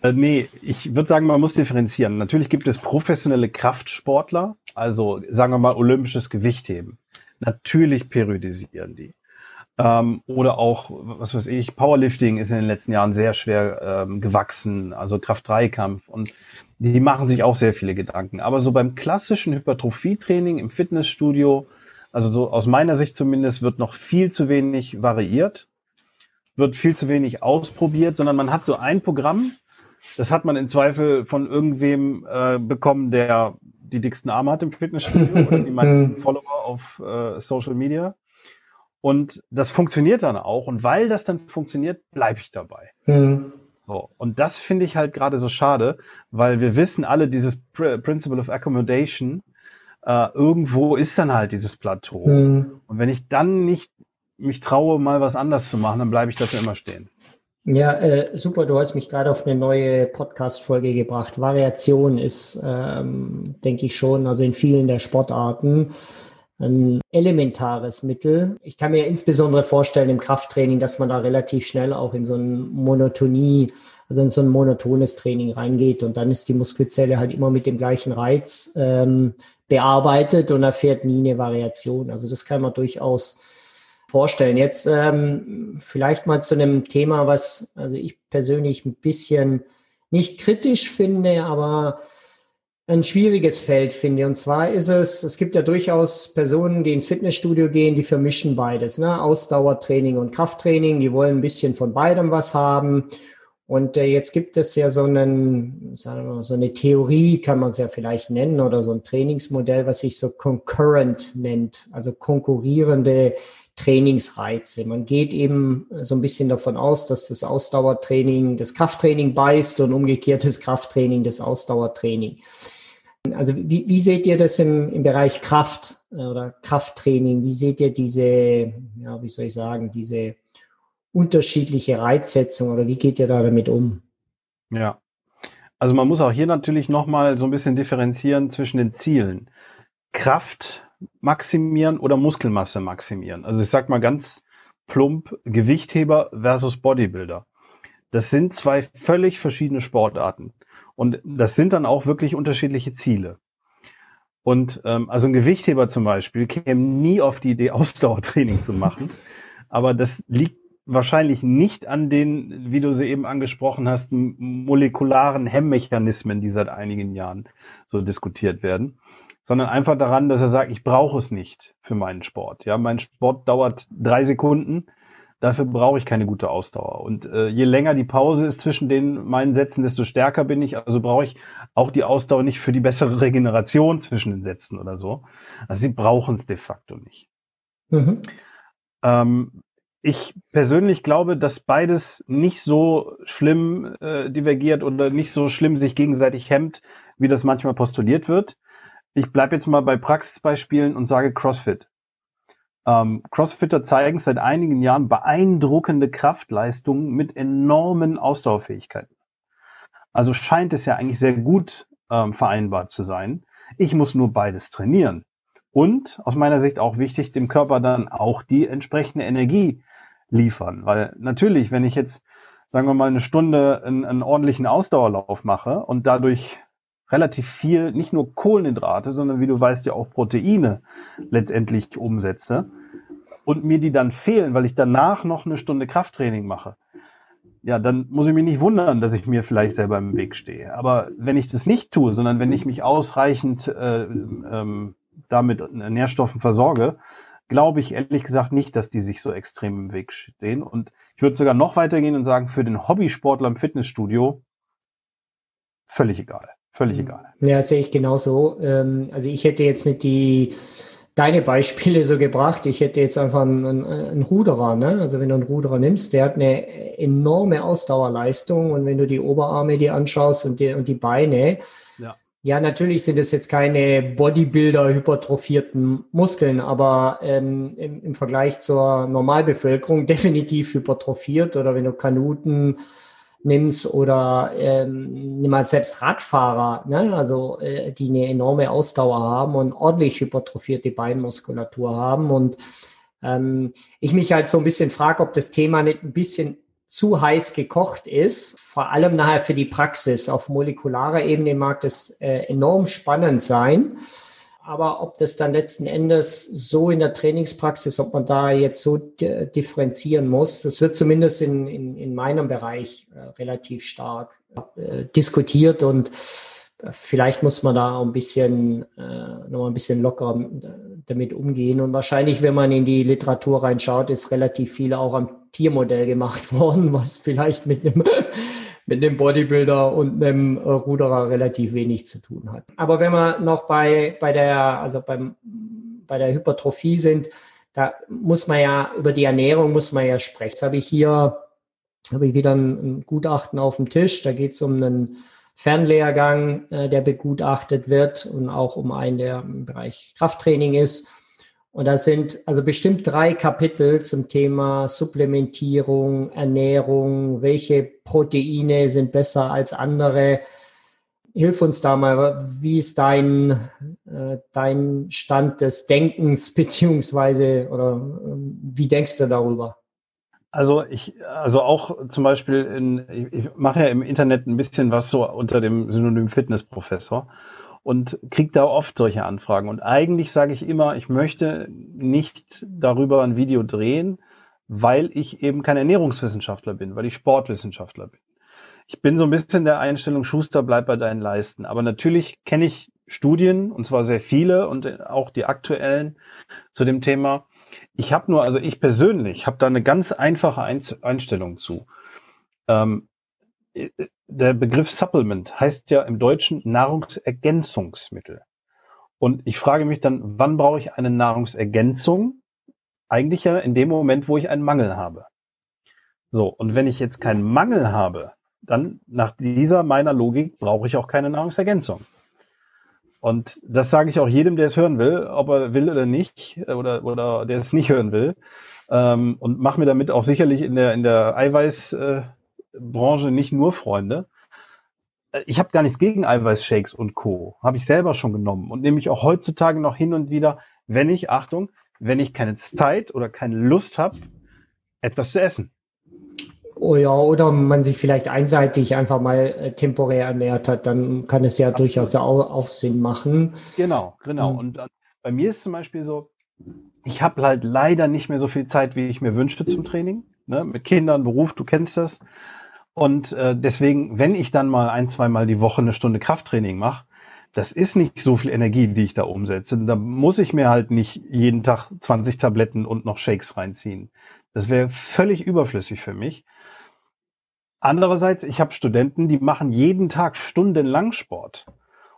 Äh, nee, ich würde sagen, man muss differenzieren. Natürlich gibt es professionelle Kraftsportler, also sagen wir mal olympisches Gewichtheben. Natürlich periodisieren die. Ähm, oder auch, was weiß ich, Powerlifting ist in den letzten Jahren sehr schwer ähm, gewachsen, also Kraft-3-Kampf. Und die machen sich auch sehr viele Gedanken. Aber so beim klassischen Hypertrophie-Training im Fitnessstudio, also so aus meiner Sicht zumindest, wird noch viel zu wenig variiert wird viel zu wenig ausprobiert, sondern man hat so ein Programm, das hat man in Zweifel von irgendwem äh, bekommen, der die dicksten Arme hat im Fitnessstudio oder die meisten Follower auf äh, Social Media. Und das funktioniert dann auch. Und weil das dann funktioniert, bleibe ich dabei. Mhm. So. Und das finde ich halt gerade so schade, weil wir wissen alle, dieses Pr Principle of Accommodation, äh, irgendwo ist dann halt dieses Plateau. Mhm. Und wenn ich dann nicht mich traue, mal was anders zu machen, dann bleibe ich dafür immer stehen. Ja, äh, super, du hast mich gerade auf eine neue Podcast-Folge gebracht. Variation ist, ähm, denke ich schon, also in vielen der Sportarten ein elementares Mittel. Ich kann mir insbesondere vorstellen im Krafttraining, dass man da relativ schnell auch in so ein Monotonie, also in so ein monotones Training reingeht und dann ist die Muskelzelle halt immer mit dem gleichen Reiz ähm, bearbeitet und erfährt nie eine Variation. Also das kann man durchaus vorstellen. Jetzt ähm, vielleicht mal zu einem Thema, was also ich persönlich ein bisschen nicht kritisch finde, aber ein schwieriges Feld finde. Und zwar ist es, es gibt ja durchaus Personen, die ins Fitnessstudio gehen, die vermischen beides, ne? Ausdauertraining und Krafttraining, die wollen ein bisschen von beidem was haben. Und äh, jetzt gibt es ja so, einen, sagen wir mal, so eine Theorie, kann man es ja vielleicht nennen, oder so ein Trainingsmodell, was sich so concurrent nennt, also konkurrierende Trainingsreize. Man geht eben so ein bisschen davon aus, dass das Ausdauertraining das Krafttraining beißt und umgekehrt das Krafttraining das Ausdauertraining. Also wie, wie seht ihr das im, im Bereich Kraft äh, oder Krafttraining? Wie seht ihr diese, ja, wie soll ich sagen, diese unterschiedliche Reizsetzung oder wie geht ihr da damit um? Ja, also man muss auch hier natürlich nochmal so ein bisschen differenzieren zwischen den Zielen. Kraft maximieren oder Muskelmasse maximieren. Also ich sag mal ganz plump, Gewichtheber versus Bodybuilder. Das sind zwei völlig verschiedene Sportarten. Und das sind dann auch wirklich unterschiedliche Ziele. Und ähm, also ein Gewichtheber zum Beispiel käme nie auf die Idee, Ausdauertraining zu machen. Aber das liegt wahrscheinlich nicht an den, wie du sie eben angesprochen hast, molekularen Hemmmechanismen, die seit einigen Jahren so diskutiert werden, sondern einfach daran, dass er sagt, ich brauche es nicht für meinen Sport. Ja, mein Sport dauert drei Sekunden, dafür brauche ich keine gute Ausdauer. Und äh, je länger die Pause ist zwischen den meinen Sätzen, desto stärker bin ich. Also brauche ich auch die Ausdauer nicht für die bessere Regeneration zwischen den Sätzen oder so. Also sie brauchen es de facto nicht. Mhm. Ähm, ich persönlich glaube, dass beides nicht so schlimm äh, divergiert oder nicht so schlimm sich gegenseitig hemmt, wie das manchmal postuliert wird ich bleibe jetzt mal bei Praxisbeispielen und sage CrossFit. Ähm, Crossfitter zeigen seit einigen Jahren beeindruckende Kraftleistungen mit enormen Ausdauerfähigkeiten. Also scheint es ja eigentlich sehr gut ähm, vereinbart zu sein. Ich muss nur beides trainieren. Und aus meiner Sicht auch wichtig, dem Körper dann auch die entsprechende Energie liefern. Weil natürlich, wenn ich jetzt, sagen wir mal, eine Stunde einen, einen ordentlichen Ausdauerlauf mache und dadurch relativ viel, nicht nur Kohlenhydrate, sondern wie du weißt ja auch Proteine letztendlich umsetze und mir die dann fehlen, weil ich danach noch eine Stunde Krafttraining mache, ja, dann muss ich mich nicht wundern, dass ich mir vielleicht selber im Weg stehe. Aber wenn ich das nicht tue, sondern wenn ich mich ausreichend äh, ähm, damit Nährstoffen versorge, glaube ich ehrlich gesagt nicht, dass die sich so extrem im Weg stehen. Und ich würde sogar noch weitergehen und sagen, für den Hobbysportler im Fitnessstudio völlig egal. Völlig mhm. egal. Ja, sehe ich genauso. Ähm, also ich hätte jetzt nicht die deine Beispiele so gebracht. Ich hätte jetzt einfach einen, einen, Ruderer, ne? Also wenn du einen Ruderer nimmst, der hat eine enorme Ausdauerleistung und wenn du die Oberarme dir anschaust und die, und die Beine, ja. ja, natürlich sind es jetzt keine Bodybuilder hypertrophierten Muskeln, aber ähm, im, im Vergleich zur Normalbevölkerung definitiv hypertrophiert oder wenn du Kanuten nimmst oder ähm, nimm mal selbst Radfahrer, ne? also äh, die eine enorme Ausdauer haben und ordentlich hypertrophierte Beinmuskulatur haben. Und ähm, ich mich halt so ein bisschen frage, ob das Thema nicht ein bisschen zu heiß gekocht ist, vor allem nachher für die Praxis. Auf molekularer Ebene mag das äh, enorm spannend sein. Aber ob das dann letzten Endes so in der Trainingspraxis, ob man da jetzt so differenzieren muss, das wird zumindest in, in, in meinem Bereich äh, relativ stark äh, diskutiert und äh, vielleicht muss man da auch ein bisschen, äh, noch ein bisschen lockerer äh, damit umgehen. Und wahrscheinlich, wenn man in die Literatur reinschaut, ist relativ viel auch am Tiermodell gemacht worden, was vielleicht mit einem mit einem Bodybuilder und einem äh, Ruderer relativ wenig zu tun hat. Aber wenn wir noch bei, bei der, also beim, bei der Hypertrophie sind, da muss man ja über die Ernährung muss man ja sprechen. Jetzt habe ich hier habe ich wieder ein, ein Gutachten auf dem Tisch. Da geht es um einen Fernlehrgang, äh, der begutachtet wird und auch um einen, der im Bereich Krafttraining ist. Und da sind also bestimmt drei Kapitel zum Thema Supplementierung, Ernährung, welche Proteine sind besser als andere. Hilf uns da mal, wie ist dein, äh, dein Stand des Denkens, beziehungsweise, oder äh, wie denkst du darüber? Also ich, also auch zum Beispiel in, ich mache ja im Internet ein bisschen was so unter dem Synonym Fitnessprofessor und kriege da oft solche Anfragen. Und eigentlich sage ich immer, ich möchte nicht darüber ein Video drehen, weil ich eben kein Ernährungswissenschaftler bin, weil ich Sportwissenschaftler bin. Ich bin so ein bisschen der Einstellung, Schuster, bleib bei deinen Leisten. Aber natürlich kenne ich Studien, und zwar sehr viele und auch die aktuellen zu dem Thema. Ich habe nur, also ich persönlich, habe da eine ganz einfache Einstellung zu. Ähm, der Begriff Supplement heißt ja im Deutschen Nahrungsergänzungsmittel. Und ich frage mich dann, wann brauche ich eine Nahrungsergänzung? Eigentlich ja in dem Moment, wo ich einen Mangel habe. So, und wenn ich jetzt keinen Mangel habe, dann nach dieser meiner Logik brauche ich auch keine Nahrungsergänzung. Und das sage ich auch jedem, der es hören will, ob er will oder nicht, oder, oder der es nicht hören will. Ähm, und mache mir damit auch sicherlich in der, in der Eiweiß, äh, Branche nicht nur Freunde. Äh, ich habe gar nichts gegen Eiweißshakes und Co. Habe ich selber schon genommen und nehme ich auch heutzutage noch hin und wieder, wenn ich, Achtung, wenn ich keine Zeit oder keine Lust habe, etwas zu essen. Oh ja, oder man sich vielleicht einseitig einfach mal äh, temporär ernährt hat, dann kann es ja Absolut. durchaus auch, auch, Sinn machen. Genau, genau. Mhm. Und äh, bei mir ist zum Beispiel so, ich habe halt leider nicht mehr so viel Zeit, wie ich mir wünschte zum Training. Ne? Mit Kindern, Beruf, du kennst das. Und äh, deswegen, wenn ich dann mal ein, zwei Mal die Woche eine Stunde Krafttraining mache, das ist nicht so viel Energie, die ich da umsetze. Da muss ich mir halt nicht jeden Tag 20 Tabletten und noch Shakes reinziehen. Das wäre völlig überflüssig für mich. Andererseits, ich habe Studenten, die machen jeden Tag stundenlang Sport.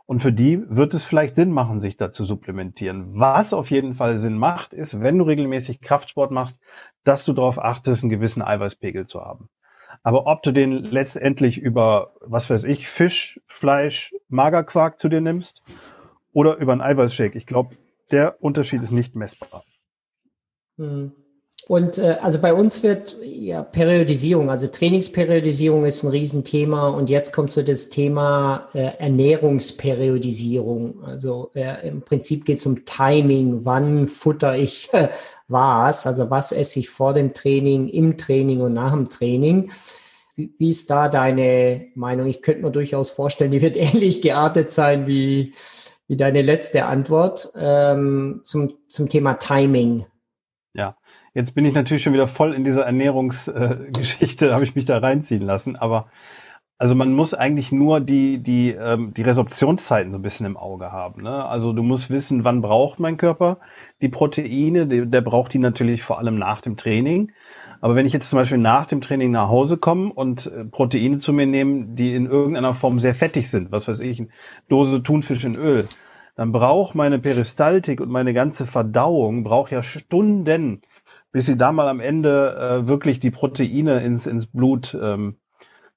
Und für die wird es vielleicht Sinn machen, sich da zu supplementieren. Was auf jeden Fall Sinn macht, ist, wenn du regelmäßig Kraftsport machst, dass du darauf achtest, einen gewissen Eiweißpegel zu haben. Aber ob du den letztendlich über, was weiß ich, Fisch, Fleisch, Magerquark zu dir nimmst oder über einen Eiweißshake, ich glaube, der Unterschied ist nicht messbar. Mhm. Und äh, also bei uns wird ja Periodisierung, also Trainingsperiodisierung ist ein Riesenthema und jetzt kommt so das Thema äh, Ernährungsperiodisierung. Also äh, im Prinzip geht es um Timing, wann futter ich äh, was, also was esse ich vor dem Training, im Training und nach dem Training. Wie, wie ist da deine Meinung? Ich könnte mir durchaus vorstellen, die wird ähnlich geartet sein wie, wie deine letzte Antwort ähm, zum, zum Thema Timing. Ja, Jetzt bin ich natürlich schon wieder voll in dieser Ernährungsgeschichte, äh, habe ich mich da reinziehen lassen. Aber also man muss eigentlich nur die, die, ähm, die Resorptionszeiten so ein bisschen im Auge haben. Ne? Also du musst wissen, wann braucht mein Körper die Proteine. Der, der braucht die natürlich vor allem nach dem Training. Aber wenn ich jetzt zum Beispiel nach dem Training nach Hause komme und äh, Proteine zu mir nehme, die in irgendeiner Form sehr fettig sind, was weiß ich, eine Dose Thunfisch in Öl, dann braucht meine Peristaltik und meine ganze Verdauung braucht ja Stunden, bis sie da mal am Ende äh, wirklich die Proteine ins, ins Blut ähm,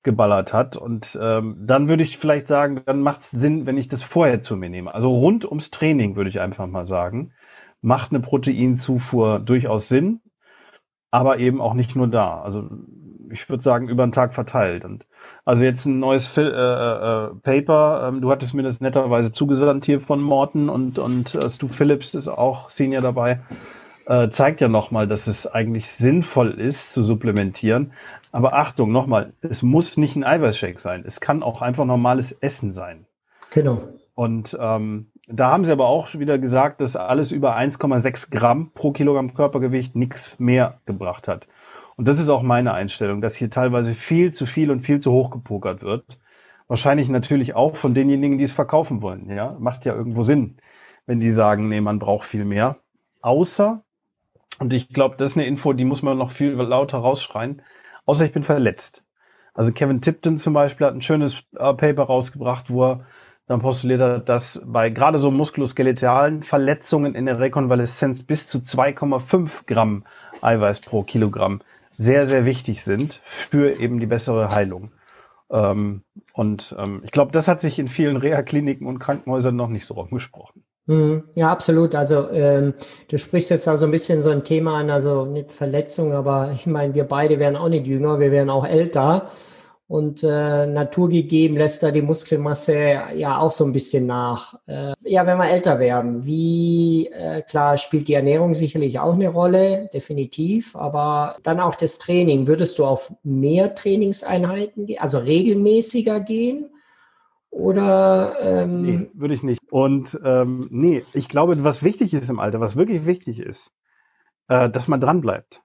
geballert hat. Und ähm, dann würde ich vielleicht sagen, dann macht es Sinn, wenn ich das vorher zu mir nehme. Also rund ums Training würde ich einfach mal sagen, macht eine Proteinzufuhr durchaus Sinn, aber eben auch nicht nur da. Also ich würde sagen, über den Tag verteilt. Und also jetzt ein neues äh, äh, Paper, ähm, du hattest mir das netterweise zugesandt hier von Morten und, und äh, Stu Phillips ist auch Senior dabei äh, zeigt ja nochmal, dass es eigentlich sinnvoll ist zu supplementieren. Aber Achtung, nochmal, es muss nicht ein Eiweißshake sein. Es kann auch einfach normales Essen sein. Genau. Und ähm, da haben sie aber auch wieder gesagt, dass alles über 1,6 Gramm pro Kilogramm Körpergewicht nichts mehr gebracht hat. Und das ist auch meine Einstellung, dass hier teilweise viel zu viel und viel zu hoch gepokert wird. Wahrscheinlich natürlich auch von denjenigen, die es verkaufen wollen. Ja, macht ja irgendwo Sinn, wenn die sagen, nee, man braucht viel mehr. Außer und ich glaube, das ist eine Info, die muss man noch viel lauter rausschreien. Außer ich bin verletzt. Also Kevin Tipton zum Beispiel hat ein schönes äh, Paper rausgebracht, wo er dann postuliert hat, dass bei gerade so muskuloskeletalen Verletzungen in der Rekonvaleszenz bis zu 2,5 Gramm Eiweiß pro Kilogramm sehr, sehr wichtig sind für eben die bessere Heilung. Ähm, und ähm, ich glaube, das hat sich in vielen Reha-Kliniken und Krankenhäusern noch nicht so rumgesprochen. Hm, ja, absolut. Also ähm, du sprichst jetzt also ein bisschen so ein Thema an, also nicht Verletzung, aber ich meine, wir beide werden auch nicht jünger, wir werden auch älter. Und äh, naturgegeben lässt da die Muskelmasse ja auch so ein bisschen nach. Äh, ja, wenn wir älter werden, wie äh, klar spielt die Ernährung sicherlich auch eine Rolle, definitiv, aber dann auch das Training. Würdest du auf mehr Trainingseinheiten also regelmäßiger gehen? Oder ähm nee, würde ich nicht. Und ähm, nee, ich glaube, was wichtig ist im Alter, was wirklich wichtig ist, äh, dass man dran bleibt.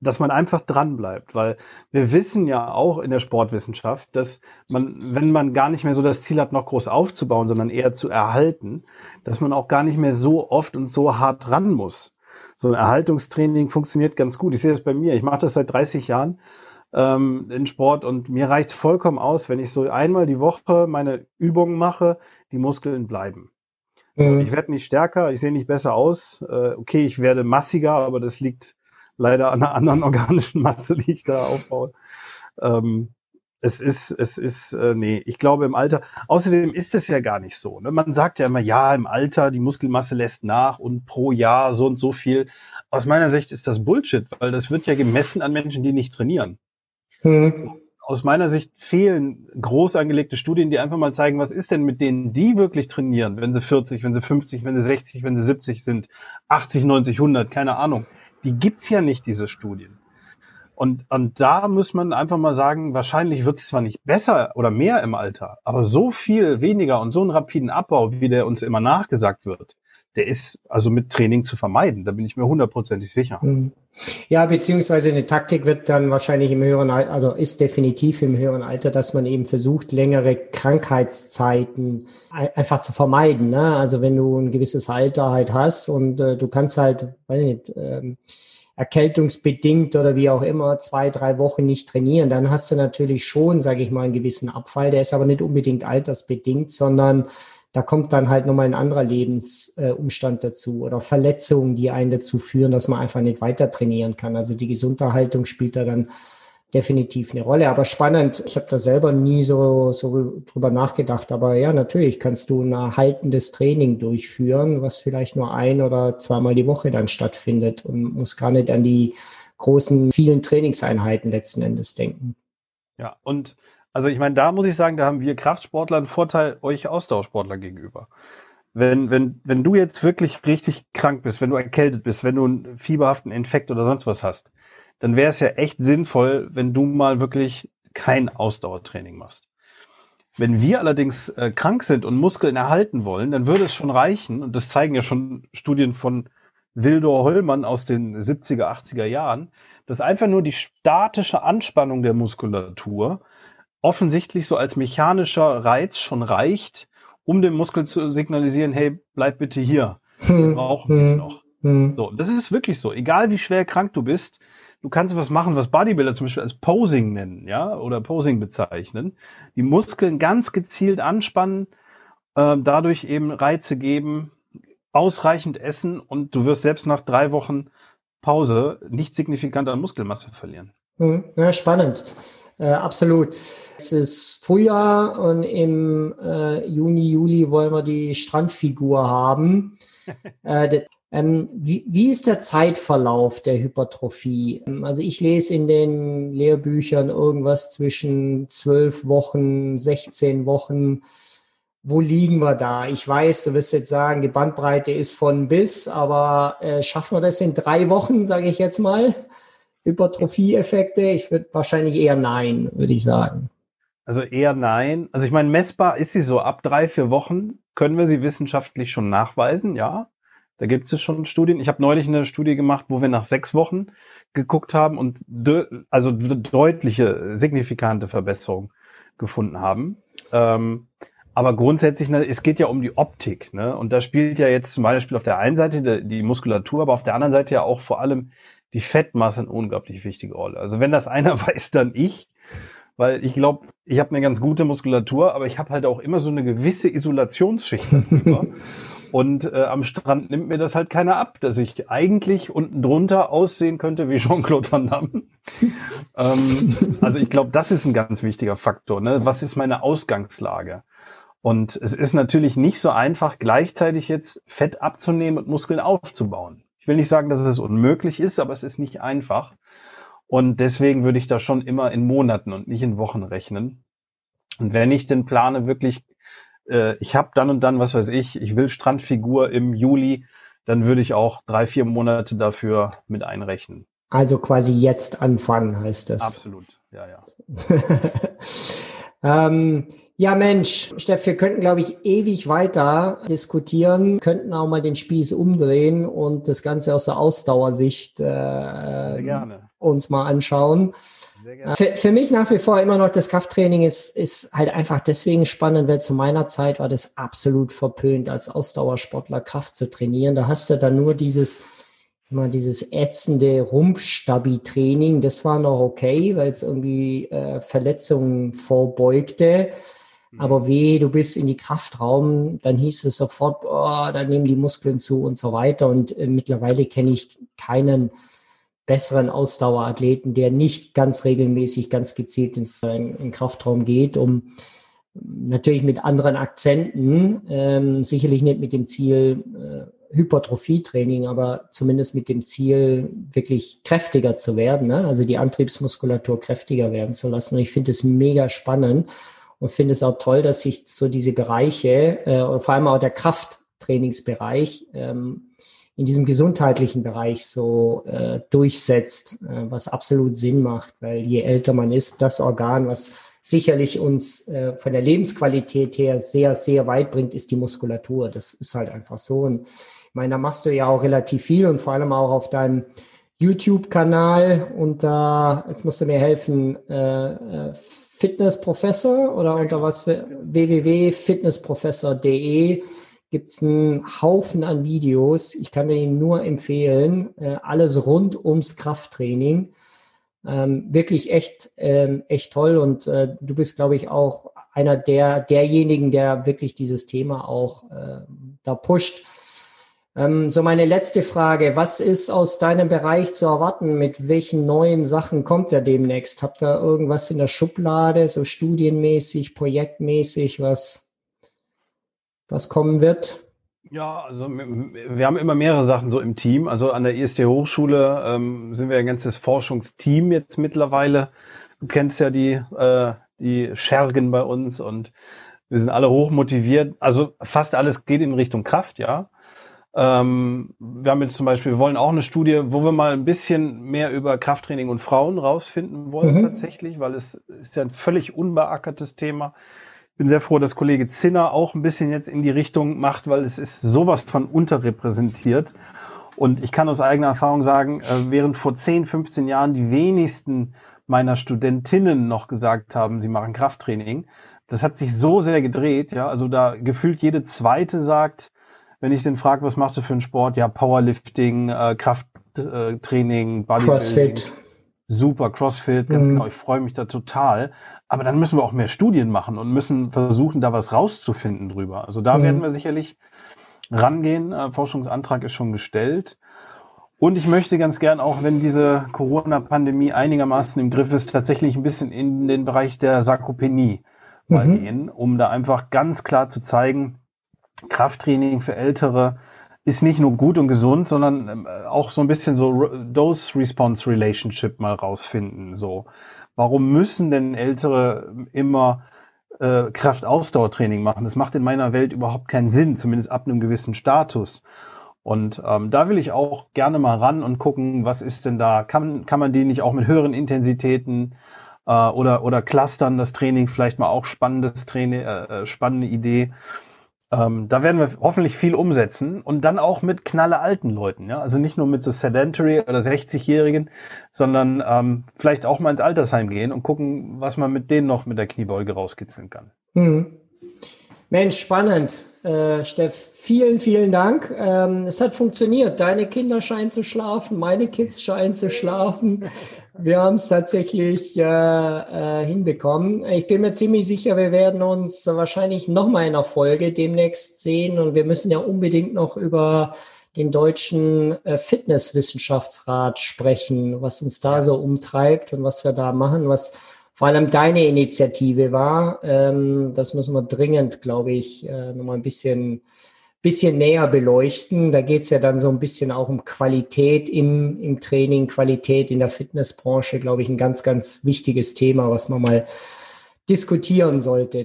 Dass man einfach dran bleibt, weil wir wissen ja auch in der Sportwissenschaft, dass man, wenn man gar nicht mehr so das Ziel hat, noch groß aufzubauen, sondern eher zu erhalten, dass man auch gar nicht mehr so oft und so hart ran muss. So ein Erhaltungstraining funktioniert ganz gut. Ich sehe das bei mir. Ich mache das seit 30 Jahren ähm, in Sport und mir reicht vollkommen aus, wenn ich so einmal die Woche meine Übungen mache, die Muskeln bleiben. So, mhm. Ich werde nicht stärker, ich sehe nicht besser aus. Äh, okay, ich werde massiger, aber das liegt leider an einer anderen organischen Masse, die ich da aufbaue. Ähm, es ist, es ist, äh, nee, ich glaube im Alter, außerdem ist es ja gar nicht so. Ne? Man sagt ja immer, ja, im Alter, die Muskelmasse lässt nach und pro Jahr so und so viel. Aus meiner Sicht ist das Bullshit, weil das wird ja gemessen an Menschen, die nicht trainieren. Mhm. Aus meiner Sicht fehlen groß angelegte Studien, die einfach mal zeigen, was ist denn mit denen, die wirklich trainieren, wenn sie 40, wenn sie 50, wenn sie 60, wenn sie 70 sind, 80, 90, 100, keine Ahnung. Die gibt's ja nicht, diese Studien. Und, und da muss man einfach mal sagen, wahrscheinlich wird es zwar nicht besser oder mehr im Alter, aber so viel weniger und so einen rapiden Abbau, wie der uns immer nachgesagt wird, der ist also mit Training zu vermeiden. Da bin ich mir hundertprozentig sicher. Mhm. Ja, beziehungsweise eine Taktik wird dann wahrscheinlich im höheren Alter, also ist definitiv im höheren Alter, dass man eben versucht, längere Krankheitszeiten einfach zu vermeiden. Ne? Also wenn du ein gewisses Alter halt hast und äh, du kannst halt, weiß nicht, ähm, erkältungsbedingt oder wie auch immer zwei, drei Wochen nicht trainieren, dann hast du natürlich schon, sage ich mal, einen gewissen Abfall. Der ist aber nicht unbedingt altersbedingt, sondern da kommt dann halt nochmal ein anderer Lebensumstand dazu oder Verletzungen, die einen dazu führen, dass man einfach nicht weiter trainieren kann. Also die Gesunderhaltung spielt da dann definitiv eine Rolle. Aber spannend, ich habe da selber nie so, so drüber nachgedacht. Aber ja, natürlich kannst du ein erhaltendes Training durchführen, was vielleicht nur ein oder zweimal die Woche dann stattfindet und muss gar nicht an die großen, vielen Trainingseinheiten letzten Endes denken. Ja, und also ich meine, da muss ich sagen, da haben wir Kraftsportler einen Vorteil euch Ausdauersportler gegenüber. Wenn, wenn, wenn du jetzt wirklich richtig krank bist, wenn du erkältet bist, wenn du einen fieberhaften Infekt oder sonst was hast, dann wäre es ja echt sinnvoll, wenn du mal wirklich kein Ausdauertraining machst. Wenn wir allerdings äh, krank sind und Muskeln erhalten wollen, dann würde es schon reichen, und das zeigen ja schon Studien von Wildor Hollmann aus den 70er, 80er Jahren, dass einfach nur die statische Anspannung der Muskulatur offensichtlich so als mechanischer Reiz schon reicht, um dem Muskel zu signalisieren, hey, bleib bitte hier. Wir hm. brauchen dich hm. noch. Hm. So, das ist wirklich so. Egal wie schwer krank du bist, du kannst was machen, was Bodybuilder zum Beispiel als Posing nennen, ja, oder Posing bezeichnen. Die Muskeln ganz gezielt anspannen, äh, dadurch eben Reize geben, ausreichend essen und du wirst selbst nach drei Wochen Pause nicht signifikant an Muskelmasse verlieren. Ja, spannend. Äh, absolut. Es ist Frühjahr und im äh, Juni, Juli wollen wir die Strandfigur haben. äh, ähm, wie, wie, ist der Zeitverlauf der Hypertrophie? Also ich lese in den Lehrbüchern irgendwas zwischen zwölf Wochen, 16 Wochen wo liegen wir da? Ich weiß, du wirst jetzt sagen, die Bandbreite ist von bis, aber äh, schaffen wir das in drei Wochen, sage ich jetzt mal? Hypertrophie-Effekte? Ich würde wahrscheinlich eher nein, würde ich sagen. Also eher nein. Also ich meine, messbar ist sie so. Ab drei, vier Wochen können wir sie wissenschaftlich schon nachweisen, ja. Da gibt es schon Studien. Ich habe neulich eine Studie gemacht, wo wir nach sechs Wochen geguckt haben und de also deutliche, signifikante Verbesserungen gefunden haben. Ähm, aber grundsätzlich, ne, es geht ja um die Optik, ne? Und da spielt ja jetzt zum Beispiel auf der einen Seite die, die Muskulatur, aber auf der anderen Seite ja auch vor allem die Fettmasse eine unglaublich wichtige Rolle. Also wenn das einer weiß, dann ich, weil ich glaube, ich habe eine ganz gute Muskulatur, aber ich habe halt auch immer so eine gewisse Isolationsschicht darüber. Und äh, am Strand nimmt mir das halt keiner ab, dass ich eigentlich unten drunter aussehen könnte wie Jean-Claude Van Damme. ähm, also ich glaube, das ist ein ganz wichtiger Faktor. Ne? Was ist meine Ausgangslage? Und es ist natürlich nicht so einfach, gleichzeitig jetzt Fett abzunehmen und Muskeln aufzubauen. Ich will nicht sagen, dass es unmöglich ist, aber es ist nicht einfach. Und deswegen würde ich da schon immer in Monaten und nicht in Wochen rechnen. Und wenn ich denn plane, wirklich, äh, ich habe dann und dann, was weiß ich, ich will Strandfigur im Juli, dann würde ich auch drei, vier Monate dafür mit einrechnen. Also quasi jetzt anfangen, heißt das. Absolut, ja, ja. ähm, ja, Mensch, Steff, wir könnten, glaube ich, ewig weiter diskutieren, könnten auch mal den Spieß umdrehen und das Ganze aus der Ausdauersicht äh, uns mal anschauen. Für, für, mich nach wie vor immer noch das Krafttraining ist, ist halt einfach deswegen spannend, weil zu meiner Zeit war das absolut verpönt, als Ausdauersportler Kraft zu trainieren. Da hast du dann nur dieses, mal, dieses ätzende Rumpfstabi-Training. Das war noch okay, weil es irgendwie äh, Verletzungen vorbeugte. Aber weh, du bist in die Kraftraum, dann hieß es sofort, oh, da nehmen die Muskeln zu und so weiter. Und äh, mittlerweile kenne ich keinen besseren Ausdauerathleten, der nicht ganz regelmäßig, ganz gezielt ins äh, in Kraftraum geht, um natürlich mit anderen Akzenten, ähm, sicherlich nicht mit dem Ziel äh, Hypertrophietraining, aber zumindest mit dem Ziel, wirklich kräftiger zu werden, ne? also die Antriebsmuskulatur kräftiger werden zu lassen. Und ich finde es mega spannend und finde es auch toll, dass sich so diese Bereiche, äh, vor allem auch der Krafttrainingsbereich, ähm, in diesem gesundheitlichen Bereich so äh, durchsetzt, äh, was absolut Sinn macht, weil je älter man ist, das Organ, was sicherlich uns äh, von der Lebensqualität her sehr, sehr weit bringt, ist die Muskulatur. Das ist halt einfach so. Und ich meine, da machst du ja auch relativ viel und vor allem auch auf deinem YouTube-Kanal unter, äh, jetzt musst du mir helfen, äh, äh Fitnessprofessor oder unter was für www.fitnessprofessor.de gibt es einen Haufen an Videos. Ich kann dir nur empfehlen. Äh, alles rund ums Krafttraining. Ähm, wirklich echt, ähm, echt toll. Und äh, du bist, glaube ich, auch einer der derjenigen, der wirklich dieses Thema auch äh, da pusht. Ähm, so meine letzte Frage, was ist aus deinem Bereich zu erwarten? Mit welchen neuen Sachen kommt er demnächst? Habt ihr irgendwas in der Schublade, so studienmäßig, projektmäßig, was, was kommen wird? Ja, also wir haben immer mehrere Sachen so im Team. Also an der IST Hochschule ähm, sind wir ein ganzes Forschungsteam jetzt mittlerweile. Du kennst ja die, äh, die Schergen bei uns und wir sind alle hoch motiviert. Also fast alles geht in Richtung Kraft, ja. Ähm, wir haben jetzt zum Beispiel, wir wollen auch eine Studie, wo wir mal ein bisschen mehr über Krafttraining und Frauen rausfinden wollen mhm. tatsächlich, weil es ist ja ein völlig unbeackertes Thema bin sehr froh, dass Kollege Zinner auch ein bisschen jetzt in die Richtung macht, weil es ist sowas von unterrepräsentiert. Und ich kann aus eigener Erfahrung sagen, äh, während vor 10, 15 Jahren die wenigsten meiner Studentinnen noch gesagt haben, sie machen Krafttraining, das hat sich so sehr gedreht, ja, also da gefühlt jede zweite sagt, wenn ich den frage, was machst du für einen Sport? Ja, Powerlifting, äh, Krafttraining, Bodybuilding. Crossfit. Super, Crossfit, ganz mhm. genau. Ich freue mich da total. Aber dann müssen wir auch mehr Studien machen und müssen versuchen, da was rauszufinden drüber. Also da mhm. werden wir sicherlich rangehen. Äh, Forschungsantrag ist schon gestellt. Und ich möchte ganz gern auch, wenn diese Corona-Pandemie einigermaßen im Griff ist, tatsächlich ein bisschen in den Bereich der Sarkopenie mhm. mal gehen, um da einfach ganz klar zu zeigen, Krafttraining für Ältere ist nicht nur gut und gesund, sondern ähm, auch so ein bisschen so Dose-Response-Relationship mal rausfinden. So, warum müssen denn Ältere immer äh, Kraftausdauertraining machen? Das macht in meiner Welt überhaupt keinen Sinn, zumindest ab einem gewissen Status. Und ähm, da will ich auch gerne mal ran und gucken, was ist denn da? Kann, kann man die nicht auch mit höheren Intensitäten äh, oder, oder clustern das Training vielleicht mal auch spannendes Training, äh, äh spannende Idee. Ähm, da werden wir hoffentlich viel umsetzen und dann auch mit knalle alten Leuten, ja. Also nicht nur mit so Sedentary oder 60-Jährigen, sondern ähm, vielleicht auch mal ins Altersheim gehen und gucken, was man mit denen noch mit der Kniebeuge rauskitzeln kann. Hm. Mensch, spannend. Äh, Steff, vielen, vielen Dank. Ähm, es hat funktioniert. Deine Kinder scheinen zu schlafen, meine Kids scheinen zu schlafen. Wir haben es tatsächlich äh, äh, hinbekommen. Ich bin mir ziemlich sicher, wir werden uns wahrscheinlich nochmal in einer Folge demnächst sehen und wir müssen ja unbedingt noch über den deutschen äh, Fitnesswissenschaftsrat sprechen, was uns da so umtreibt und was wir da machen, was vor allem deine Initiative war. Ähm, das müssen wir dringend, glaube ich, äh, nochmal ein bisschen bisschen näher beleuchten. Da geht es ja dann so ein bisschen auch um Qualität im, im Training, Qualität in der Fitnessbranche, glaube ich, ein ganz, ganz wichtiges Thema, was man mal diskutieren sollte.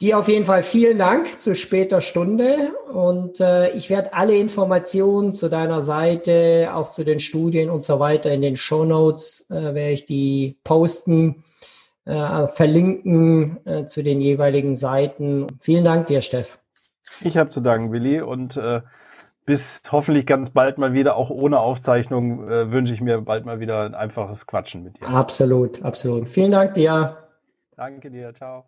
Die auf jeden Fall vielen Dank zu später Stunde und äh, ich werde alle Informationen zu deiner Seite, auch zu den Studien und so weiter in den Show Notes äh, werde ich die posten, äh, verlinken äh, zu den jeweiligen Seiten. Vielen Dank dir, Steff. Ich habe zu danken, Willi. Und äh, bis hoffentlich ganz bald mal wieder, auch ohne Aufzeichnung, äh, wünsche ich mir bald mal wieder ein einfaches Quatschen mit dir. Absolut, absolut. Vielen Dank dir. Danke dir, ciao.